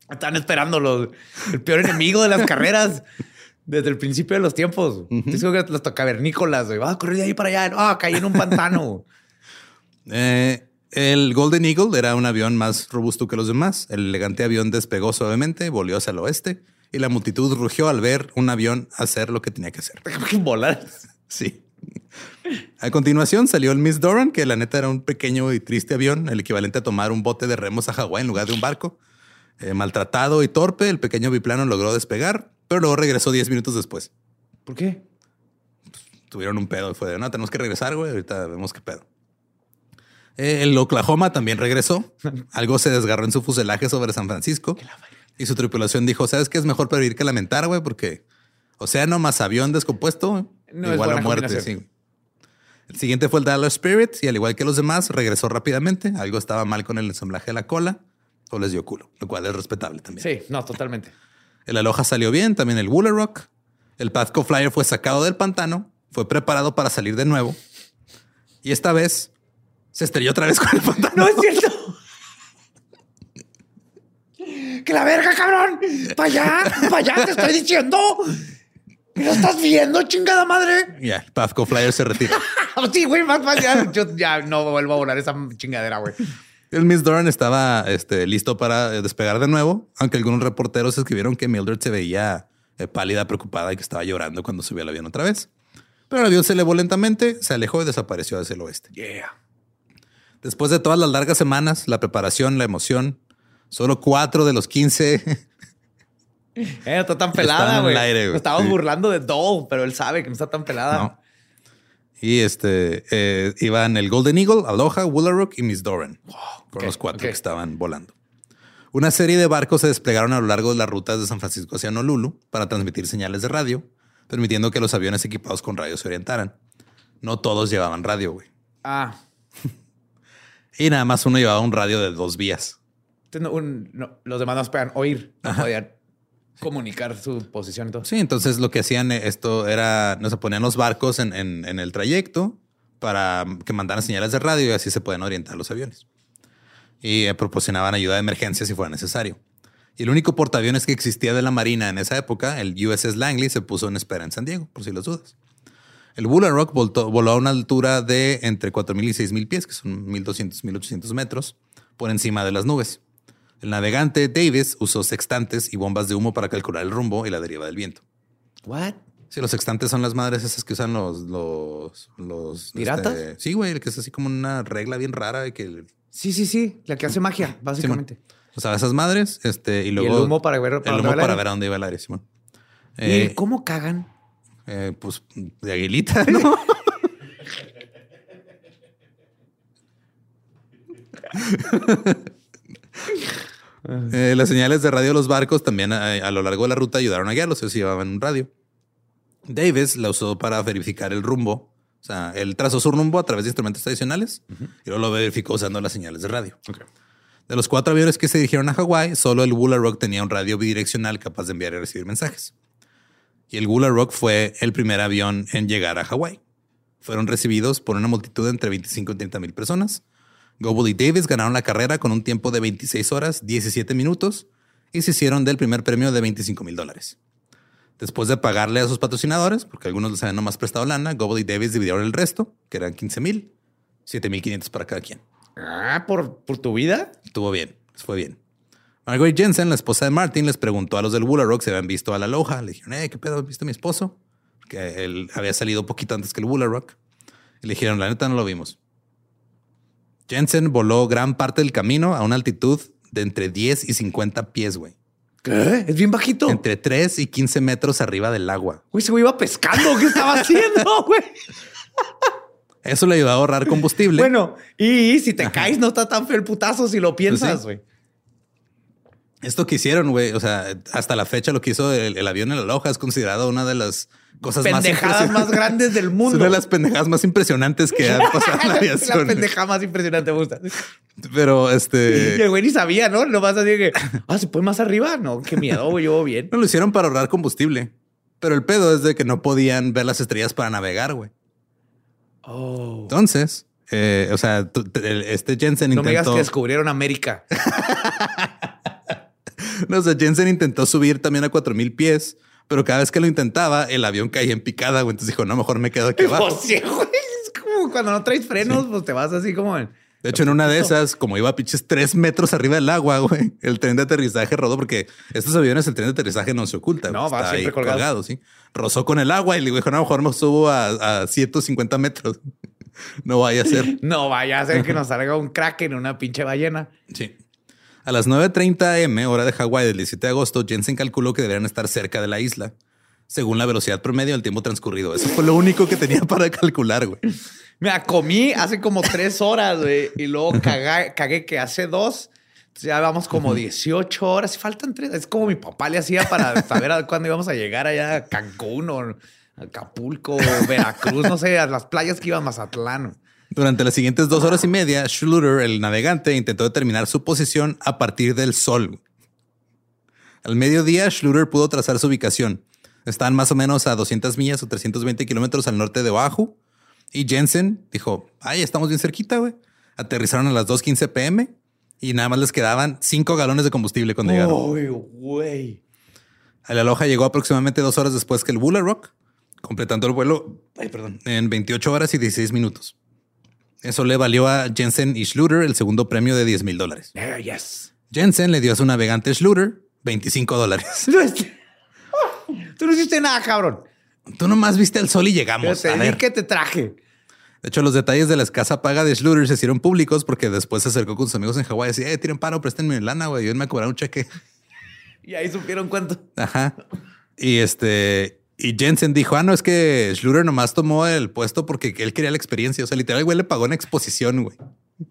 Están esperando los, el peor enemigo de las carreras desde el principio de los tiempos. Digo que los cavernícolas, güey. A correr de ahí para allá. Ah, caí en un pantano. Eh, el Golden Eagle era un avión más robusto que los demás. El elegante avión despegó suavemente, volvió hacia el oeste y la multitud rugió al ver un avión hacer lo que tenía que hacer. Volar. Sí. A continuación salió el Miss Doran, que la neta era un pequeño y triste avión, el equivalente a tomar un bote de remos a Hawái en lugar de un barco. Eh, maltratado y torpe, el pequeño biplano logró despegar, pero luego regresó 10 minutos después. ¿Por qué? Tuvieron un pedo y fue de, no, tenemos que regresar, güey, ahorita vemos qué pedo. Eh, el Oklahoma también regresó. Algo se desgarró en su fuselaje sobre San Francisco. Y su tripulación dijo, ¿sabes qué? Es mejor prevenir que lamentar, güey, porque océano más avión descompuesto, No igual a muerte. Sí. El siguiente fue el Dallas Spirit y al igual que los demás, regresó rápidamente. Algo estaba mal con el ensamblaje de la cola o les dio culo, lo cual es respetable también. Sí, no, totalmente. El Aloha salió bien, también el Wooler Rock. El Pathco Flyer fue sacado del pantano, fue preparado para salir de nuevo. Y esta vez se estrelló otra vez con el pantano. No es cierto. ¡Que la verga, cabrón! ¡Para allá! ¡Para allá! ¡Te estoy diciendo! ¿No estás viendo, chingada madre? Ya, el Pathco Flyer se retira. Sí, güey, más. Ya, yo ya no vuelvo a volar esa chingadera, güey. El Miss Doran estaba este, listo para eh, despegar de nuevo, aunque algunos reporteros escribieron que Mildred se veía eh, pálida, preocupada y que estaba llorando cuando subió al avión otra vez. Pero el avión se elevó lentamente, se alejó y desapareció hacia el oeste. Yeah. Después de todas las largas semanas, la preparación, la emoción, solo cuatro de los 15 Eh, no está tan pelada, güey. estábamos Sí. burlando de Doll, pero él sabe que no está tan pelada. ¿no? Y este eh, iban el Golden Eagle, Aloha, Woolarook y Miss Doran. Fueron ok, los cuatro que estaban volando. Una serie de barcos se desplegaron a lo largo de las rutas de San Francisco hacia Honolulu para transmitir señales de radio, permitiendo que los aviones equipados con radio se orientaran. No todos llevaban radio, güey. Ah. Y nada más uno llevaba un radio de dos vías. Entonces, no, un- no, los demás no podían oír, no podían comunicar su posición. y todo. Sí, entonces lo que hacían eh, esto era, no se ponían los barcos en, en- en el trayecto para que mandaran señales de radio y así se pueden orientar los aviones. Y eh, proporcionaban ayuda de emergencia si fuera necesario. Y el único portaaviones que existía de la Marina en esa época, el USS Langley, se puso en espera en San Diego, por si los dudas. El Bull Rock voltó- voló a una altura de entre 4.000 y 6.000 pies, que son 1.200, 1.800 metros, por encima de las nubes. El navegante Davis usó sextantes y bombas de humo para calcular el rumbo y la deriva del viento. What? Sí, los sextantes son las madres esas que usan los... los, los ¿Piratas? este, sí, güey, que es así como una regla bien rara y que... Sí, sí, sí. La que hace magia, básicamente. O sea, esas madres, este, y y luego... el humo para ver el dónde humo el para ver a dónde iba el aire, Simón. ¿Y Eh, cómo cagan? eh, pues de aguilita, ¿no? Eh, las señales de radio de los barcos también eh, a, lo largo de la ruta ayudaron a guiarlos, ellos llevaban un radio. Davis la usó para verificar el rumbo. O sea, él trazó su rumbo a través de instrumentos tradicionales y luego lo verificó usando las señales de radio. De los cuatro aviones que se dirigieron a Hawái, solo el Bulla Rock tenía un radio bidireccional capaz de enviar y recibir mensajes. Y el Bulla Rock fue el primer avión en llegar a Hawái. Fueron recibidos por una multitud de entre 25 y 30 mil personas. Goble y Davis ganaron la carrera con un tiempo de 26 horas, 17 minutos y se hicieron del primer premio de 25 mil dólares. Después de pagarle a sus patrocinadores, porque algunos les habían nomás prestado lana, Goble y Davis dividieron el resto, que eran 15 mil, 7 mil 500 para cada quien. Ah, ¿por, por tu vida? Estuvo bien, les fue bien. Margaret Jensen, la esposa de Martin, les preguntó a los del Rock si habían visto a la Loja. Le dijeron, eh, ¿qué pedo? ¿Viste a mi esposo? Que él había salido poquito antes que el Rock. Y le dijeron, la neta no lo vimos. Jensen voló gran parte del camino a una altitud de entre 10 y 50 pies, güey. ¿Qué? Es bien bajito. Entre 3 y 15 metros arriba del agua. Güey, ese güey iba pescando. ¿Qué estaba haciendo, güey? Eso le ayudó a ahorrar combustible. Bueno, y si te caes, no está tan feo el putazo si lo piensas, sí. Esto que hicieron, güey, o sea, hasta la fecha lo que hizo el, el avión en la Loja es considerado una de las cosas más Pendejadas más grandes del Es mundo. una de las pendejadas más impresionantes que han pasado en la la aviación. pendejada más impresionante me gusta. Pero Y este el güey ni sabía, ¿no? Lo vas a decir que, ah, ¿se puede más arriba? No, qué miedo, güey, yo bien. no lo hicieron para ahorrar combustible. Pero el pedo es de que no podían ver las estrellas para navegar, güey. Oh. Entonces, eh, o sea, este Jensen No me digas intentó. que descubrieron América. No, o sea, Jensen intentó subir también a 4000 pies, pero cada vez que lo intentaba, el avión caía en picada, güey. Entonces dijo, no, mejor me quedo aquí abajo. Sí, güey. Es como cuando no traes frenos, pues te vas así como en... De hecho, en una de esas, como iba a pinches tres metros arriba del agua, güey, el tren de aterrizaje rodó porque estos aviones, el tren de aterrizaje no se oculta. No, va siempre ahí colgado. sí. Rozó con el agua y le dijo, no, mejor me subo a, a 150 metros. No vaya a ser. No vaya a ser que nos salga un kraken, una pinche ballena. Sí. A las 9.30 am, hora de Hawái del 17 de agosto, Jensen calculó que deberían estar cerca de la isla, según la velocidad promedio del tiempo transcurrido. Eso fue lo único que tenía para calcular, güey. Mira, comí hace como tres horas, güey, y luego cagué, cagué que hace dos. Entonces ya vamos como 18 horas y faltan tres. Es como mi papá le hacía para saber a cuándo íbamos a llegar allá a Cancún o Acapulco, o Veracruz, no sé, a las playas que iba a Mazatlán. Durante las siguientes dos horas y media, Schluter, el navegante, intentó determinar su posición a partir del sol. Al mediodía, Schluter pudo trazar su ubicación. Estaban más o menos a 200 millas o 320 kilómetros al norte de Oahu. Y Jensen dijo, ay, estamos bien cerquita, güey. Aterrizaron a las 2.15 pm y nada más les quedaban 5 galones de combustible cuando llegaron. Uy, güey. A la Loja llegó aproximadamente dos horas después que el Bulla Rock, completando el vuelo ay, perdón, en 28 horas y 16 minutos. Eso le valió a Jensen y Schluter el segundo premio de 10 mil dólares. Eh, yes. Jensen le dio a su navegante Schluter 25 dólares. Tú no hiciste nada, cabrón. Tú nomás viste el sol y llegamos. te A ver. que te traje. De hecho, los detalles de la escasa paga de Schluter se hicieron públicos porque después se acercó con sus amigos en Hawái y decía, eh, tiren paro, préstenme lana, güey. Yo me a cobrar un cheque. Y ahí supieron cuánto. Ajá. Y este, y Jensen dijo, ah, no, es que Schluter nomás tomó el puesto porque él quería la experiencia. O sea, literal, el güey le pagó una exposición, güey.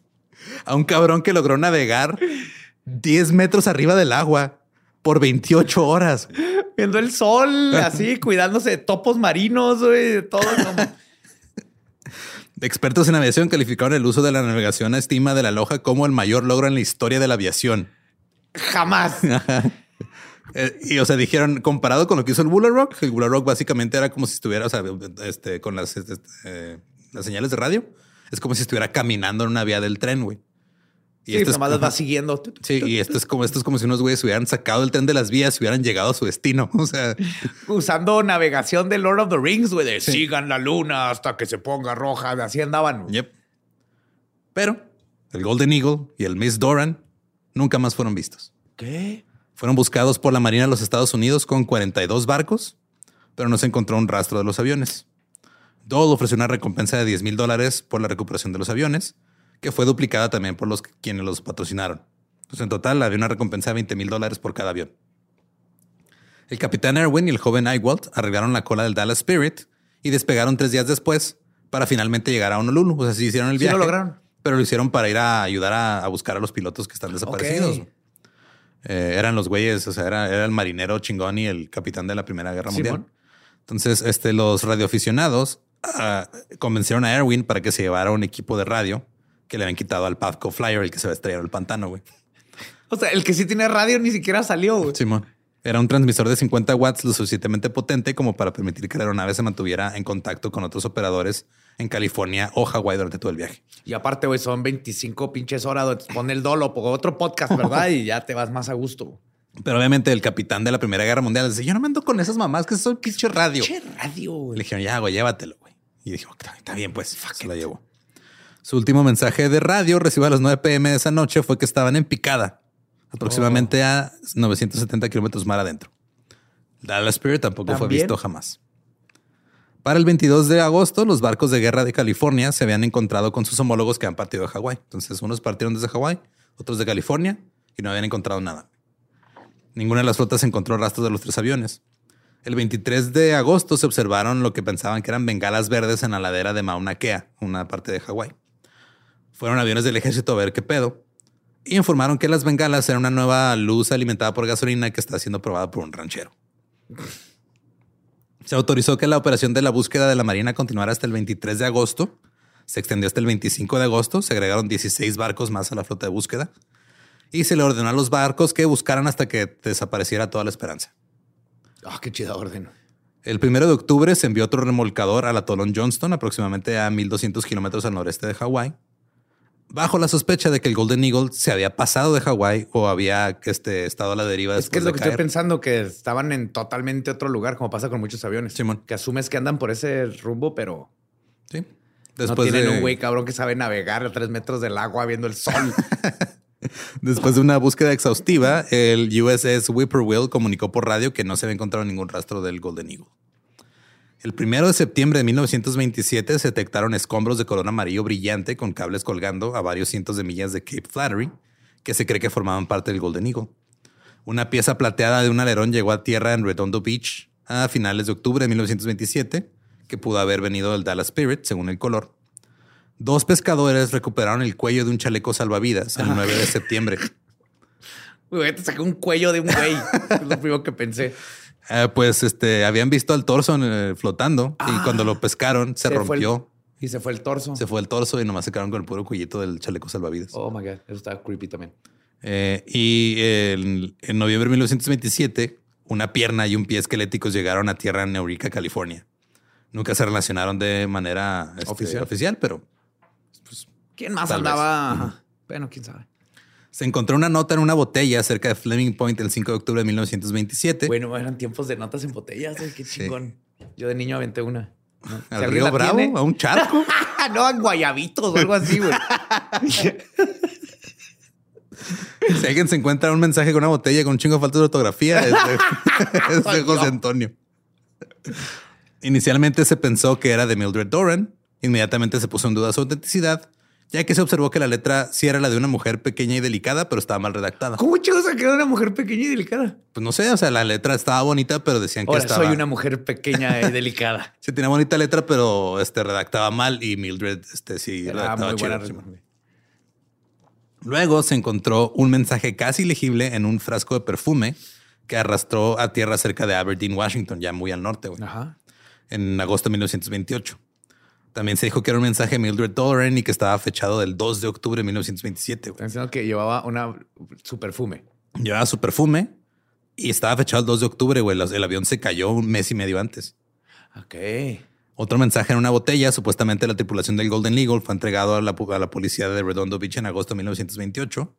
A un cabrón que logró navegar 10 metros arriba del agua por 28 horas. Viendo el sol, así, cuidándose de topos marinos, güey, de todo. Expertos en aviación calificaron el uso de la navegación a estima de la Loja como el mayor logro en la historia de la aviación. Jamás. Eh, y o sea, dijeron, comparado con lo que hizo el Buller Rock, el Buller Rock básicamente era como si estuviera, o sea, este, con las, este, eh, las señales de radio, es como si estuviera caminando en una vía del tren, güey. Y esto más va siguiendo. Sí, y esto es como esto es como si unos güeyes hubieran sacado el tren de las vías y hubieran llegado a su destino. O sea, usando navegación de Lord of the Rings, güey, de sigan la luna hasta que se ponga roja. Así andaban. Yep. Pero el Golden Eagle y el Miss Doran nunca más fueron vistos. ¿Qué? Fueron buscados por la Marina de los Estados Unidos con 42 barcos, pero no se encontró un rastro de los aviones. Dole ofreció una recompensa de 10 mil dólares por la recuperación de los aviones que fue duplicada también por los quienes los patrocinaron. Entonces, en total había una recompensa de 20 mil dólares por cada avión. El capitán Erwin y el joven Eichwald arreglaron la cola del Dallas Spirit y despegaron tres días después para finalmente llegar a Honolulu. O sea, sí hicieron el viaje. Sí lo lograron. Pero lo hicieron para ir a ayudar a, buscar a los pilotos que están desaparecidos. Eh, eran los güeyes, o sea, era, el marinero chingón y el capitán de la Primera Guerra Mundial. Entonces, este, los radioaficionados ah, convencieron a Erwin para que se llevara un equipo de radio que le habían quitado al Pavco Flyer, el que se va a estrellar el pantano, güey. O sea, el que sí tiene radio ni siquiera salió, güey. Simón. Era un transmisor de 50 watts lo suficientemente potente como para permitir que la aeronave se mantuviera en contacto con otros operadores en California o Hawái durante todo el viaje. Y aparte, güey, son 25 pinches horas. Pon el dolo por otro podcast, ¿verdad? y ya te vas más a gusto. Pero obviamente el capitán de la Primera Guerra Mundial dice, yo no me ando con esas mamás que soy pinche radio. Pinche radio, güey. Le dijeron, ya, güey, llévatelo, güey. Y dijo, está bien, pues, se lo llevo. Su último mensaje de radio recibido a las 9 pm de esa noche fue que estaban en picada, aproximadamente a 970 kilómetros mar adentro. Dallas Spirit tampoco fue visto jamás. Para el 22 de agosto, los barcos de guerra de California se habían encontrado con sus homólogos que han partido de Hawái. Entonces, unos partieron desde Hawái, otros de California y no habían encontrado nada. Ninguna de las flotas encontró rastros de los tres aviones. El 23 de agosto se observaron lo que pensaban que eran bengalas verdes en la ladera de Mauna Kea, una parte de Hawái fueron aviones del ejército a ver qué pedo y informaron que las bengalas eran una nueva luz alimentada por gasolina que está siendo probada por un ranchero. Se autorizó que la operación de la búsqueda de la Marina continuara hasta el 23 de agosto. Se extendió hasta el 25 de agosto. Se agregaron 16 barcos más a la flota de búsqueda. Y se le ordenó a los barcos que buscaran hasta que desapareciera toda la esperanza. Ah, qué chida orden. El primero de octubre se envió otro remolcador al atolón Johnston, aproximadamente a 1200 kilómetros al noreste de Hawái bajo la sospecha de que el Golden Eagle se había pasado de Hawái o había este, estado a la deriva. Es que es lo que estoy pensando, que estaban en totalmente otro lugar, como pasa con muchos aviones. Simón. Que asumes que andan por ese rumbo, pero... Sí. Después no tienen un güey cabrón que sabe navegar a tres metros del agua viendo el sol. Después de una búsqueda exhaustiva, el USS Whippoorwill comunicó por radio que no se había encontrado ningún rastro del Golden Eagle. El primero de septiembre de 1927 se detectaron escombros de color amarillo brillante con cables colgando a varios cientos de millas de Cape Flattery, que se cree que formaban parte del Golden Eagle. Una pieza plateada de un alerón llegó a tierra en Redondo Beach a finales de octubre de 1927, que pudo haber venido del Dallas Spirit, según el color. Dos pescadores recuperaron el cuello de un chaleco salvavidas el 9 de septiembre. Uy, te saqué un cuello de un güey. es lo primero que pensé. Eh, pues este, habían visto al torso flotando y ah. cuando lo pescaron se, rompió. y se fue el torso. Se fue el torso y nomás se quedaron con el puro cuellito del chaleco salvavidas. Oh my God, eso está creepy también. Eh, y en, noviembre de 1927, una pierna y un pie esqueléticos llegaron a tierra en Eureka, California. Nunca se relacionaron de manera este, oficial. oficial. pero. Pues, ¿Quién más andaba? Bueno, quién sabe. Se encontró una nota en una botella cerca de Fleming Point el 5 de octubre de 1927. Bueno, eran tiempos de notas en botellas. Qué chingón. Yo de niño aventé una. ¿Al río Bravo? ¿A un charco? no, a guayabitos o algo así, güey. si alguien se encuentra un mensaje con una botella con un chingo de falta de ortografía, es de, José Antonio. Inicialmente se pensó que era de Mildred Doran. Inmediatamente se puso en duda su autenticidad ya que se observó que la letra sí era la de una mujer pequeña y delicada, pero estaba mal redactada. ¿Cómo chicos se quedó una mujer pequeña y delicada? Pues no sé, o sea, la letra estaba bonita, pero decían que estaba... soy una mujer pequeña y delicada. sí, tenía bonita letra, pero este redactaba mal y Mildred este sí era muy buena Luego se encontró un mensaje casi legible en un frasco de perfume que arrastró a tierra cerca de Aberdeen, Washington, ya muy al norte, güey, Ajá. en agosto de 1928. También se dijo que era un mensaje de Mildred Doran y que estaba fechado del 2 de octubre de 1927. güey. Están diciendo que llevaba una, su perfume. Llevaba su perfume y estaba fechado el 2 de octubre, güey. El avión se cayó un mes y medio antes. Ok. Otro mensaje en una botella, supuestamente la tripulación del Golden Eagle, fue entregado a la, a la policía de Redondo Beach en agosto de 1928,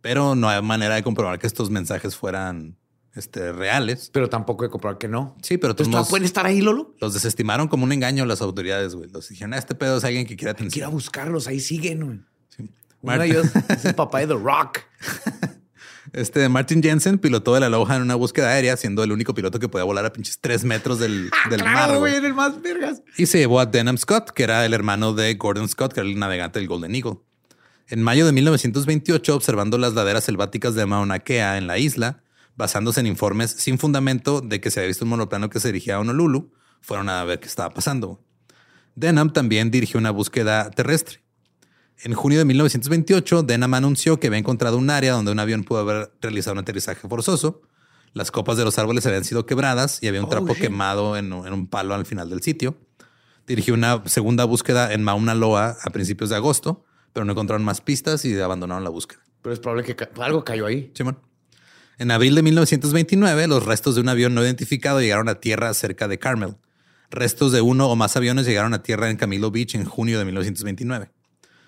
pero no hay manera de comprobar que estos mensajes fueran este, reales. Pero tampoco he comprobado que no. Sí, pero todos Entonces, ¿no modos, pueden estar ahí, Lolo? los desestimaron como un engaño las autoridades, güey. Los dijeron, "Ah, este pedo es alguien que quiere atención. buscarlos, ahí siguen. güey. Sí. Uno de Mar- ellos es el papá de The Rock. Este Martin Jensen pilotó de la Aloha en una búsqueda aérea, siendo el único piloto que podía volar a pinches tres metros del, del mar. Ah, claro, güey. güey, en el más vergas. y se llevó a Denham Scott, que era el hermano de Gordon Scott, que era el navegante del Golden Eagle. En mayo de 1928, observando las laderas selváticas de Mauna Kea en la isla, basándose en informes sin fundamento de que se había visto un monoplano que se dirigía a Honolulu, fueron a ver qué estaba pasando. Denham también dirigió una búsqueda terrestre. En junio de 1928, Denham anunció que había encontrado un área donde un avión pudo haber realizado un aterrizaje forzoso. Las copas de los árboles habían sido quebradas y había un Oh, trapo shit. quemado en, un- en un palo al final del sitio. Dirigió una segunda búsqueda en Mauna Loa a principios de agosto, pero no encontraron más pistas y abandonaron la búsqueda. Pero es probable que ca- algo cayó ahí. Simón. En abril de 1929, los restos de un avión no identificado llegaron a tierra cerca de Carmel. Restos de uno o más aviones llegaron a tierra en Camilo Beach en junio de 1929.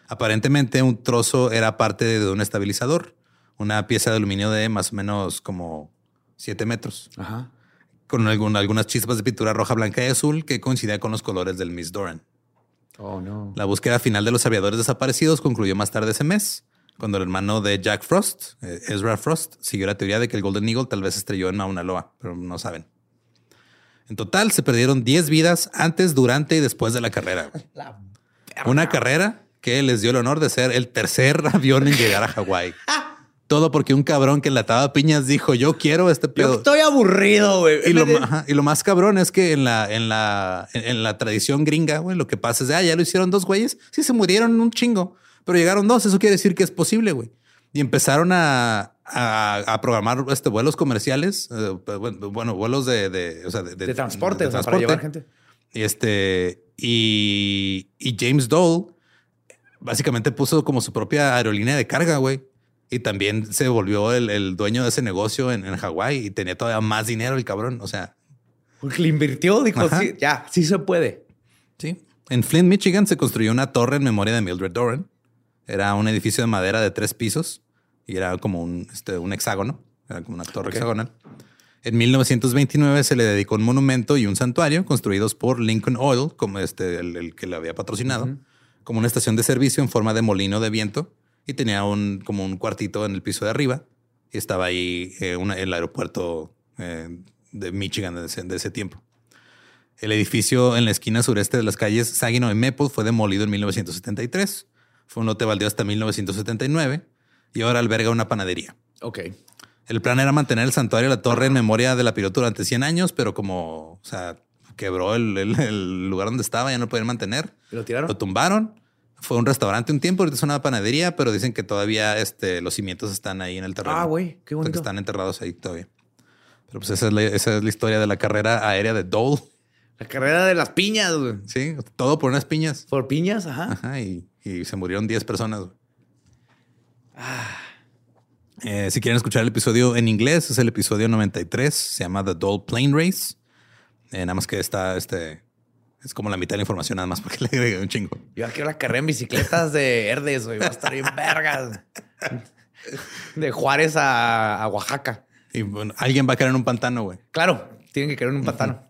Aparentemente, un trozo era parte de un estabilizador, una pieza de aluminio de más o menos como 7 metros, Ajá. con algún- algunas chispas de pintura roja, blanca y azul que coincidían con los colores del Miss Doran. Oh, no. La búsqueda final de los aviadores desaparecidos concluyó más tarde ese mes, cuando el hermano de Jack Frost, eh, Ezra Frost, siguió la teoría de que el Golden Eagle tal vez estrelló en Mauna Loa, pero no saben. En total se perdieron 10 vidas antes, durante y después de la carrera. La Una carrera que les dio el honor de ser el tercer avión en llegar a Hawái. Todo porque un cabrón que enlataba piñas dijo, yo quiero este Yo pedo. estoy aburrido, güey. Y lo, ajá, y lo más cabrón es que en la, en la, en, en la tradición gringa, güey, lo que pasa es de, ah, ya lo hicieron dos güeyes. Sí, se murieron un chingo, pero llegaron dos. Eso quiere decir que es posible, güey. Y empezaron a, a, a programar este, vuelos comerciales, eh, bueno, bueno, vuelos de, de, o sea, de, de transporte, de o sea, para llevar gente. Y este, y, y James Dole básicamente puso como su propia aerolínea de carga, güey. Y también se volvió el, el dueño de ese negocio en, en Hawái y tenía todavía más dinero el cabrón. O sea, Porque le invirtió, dijo, sí, ya, sí se puede. sí. En Flint, Michigan, se construyó una torre en memoria de Mildred Doran. Era un edificio de madera de tres pisos y era como un, este, un hexágono. Era como una torre hexagonal. En 1929 se le dedicó un monumento y un santuario construidos por Lincoln Oil, como este, el, el que le había patrocinado, como una estación de servicio en forma de molino de viento y tenía un, como un cuartito en el piso de arriba y estaba ahí eh, una- el aeropuerto eh, de Michigan de ese, de ese tiempo. El edificio en la esquina sureste de las calles Saginaw y Maple fue demolido en 1973. Fue un lote baldío hasta 1979 y ahora alberga una panadería. Ok. El plan era mantener el santuario de la torre en memoria de la piloto durante 100 años, pero como, o sea, quebró el, el- el lugar donde estaba, ya no lo podían mantener. ¿Y lo tiraron? Lo tumbaron. Fue un restaurante un tiempo, ahorita es una panadería, pero dicen que todavía este, los cimientos están ahí en el terreno. Ah, güey, qué bonito. que están enterrados ahí todavía. Pero pues esa es, la, esa es la historia de la carrera aérea de Dole. La carrera de las piñas, güey. Sí, todo por unas piñas. Por piñas, ajá. Ajá, y, y se murieron 10 personas. güey. Ah. Eh, si quieren escuchar el episodio en inglés, es el episodio 93. Se llama The Dole Plane Race. Eh, nada más que está, este, es como la mitad de la información, nada más porque le agregué un chingo. Yo quiero la carrera en bicicletas de Herdes, güey. Va a estar bien vergas. De Juárez a, a Oaxaca. Y bueno, alguien va a caer en un pantano, güey. Claro, tienen que caer en un pantano.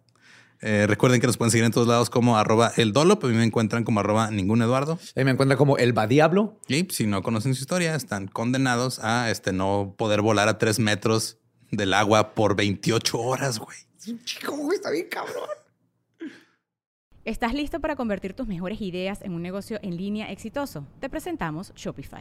Eh, recuerden que nos pueden seguir en todos lados como arroba el Dolop. A mí me encuentran como arroba ningún Eduardo. Ahí me encuentra como el Badiablo. Y si no conocen su historia, están condenados a este, no poder volar a tres metros del agua por 28 horas, güey. Chico, güey, está bien cabrón. ¿Estás listo para convertir tus mejores ideas en un negocio en línea exitoso? Te presentamos Shopify.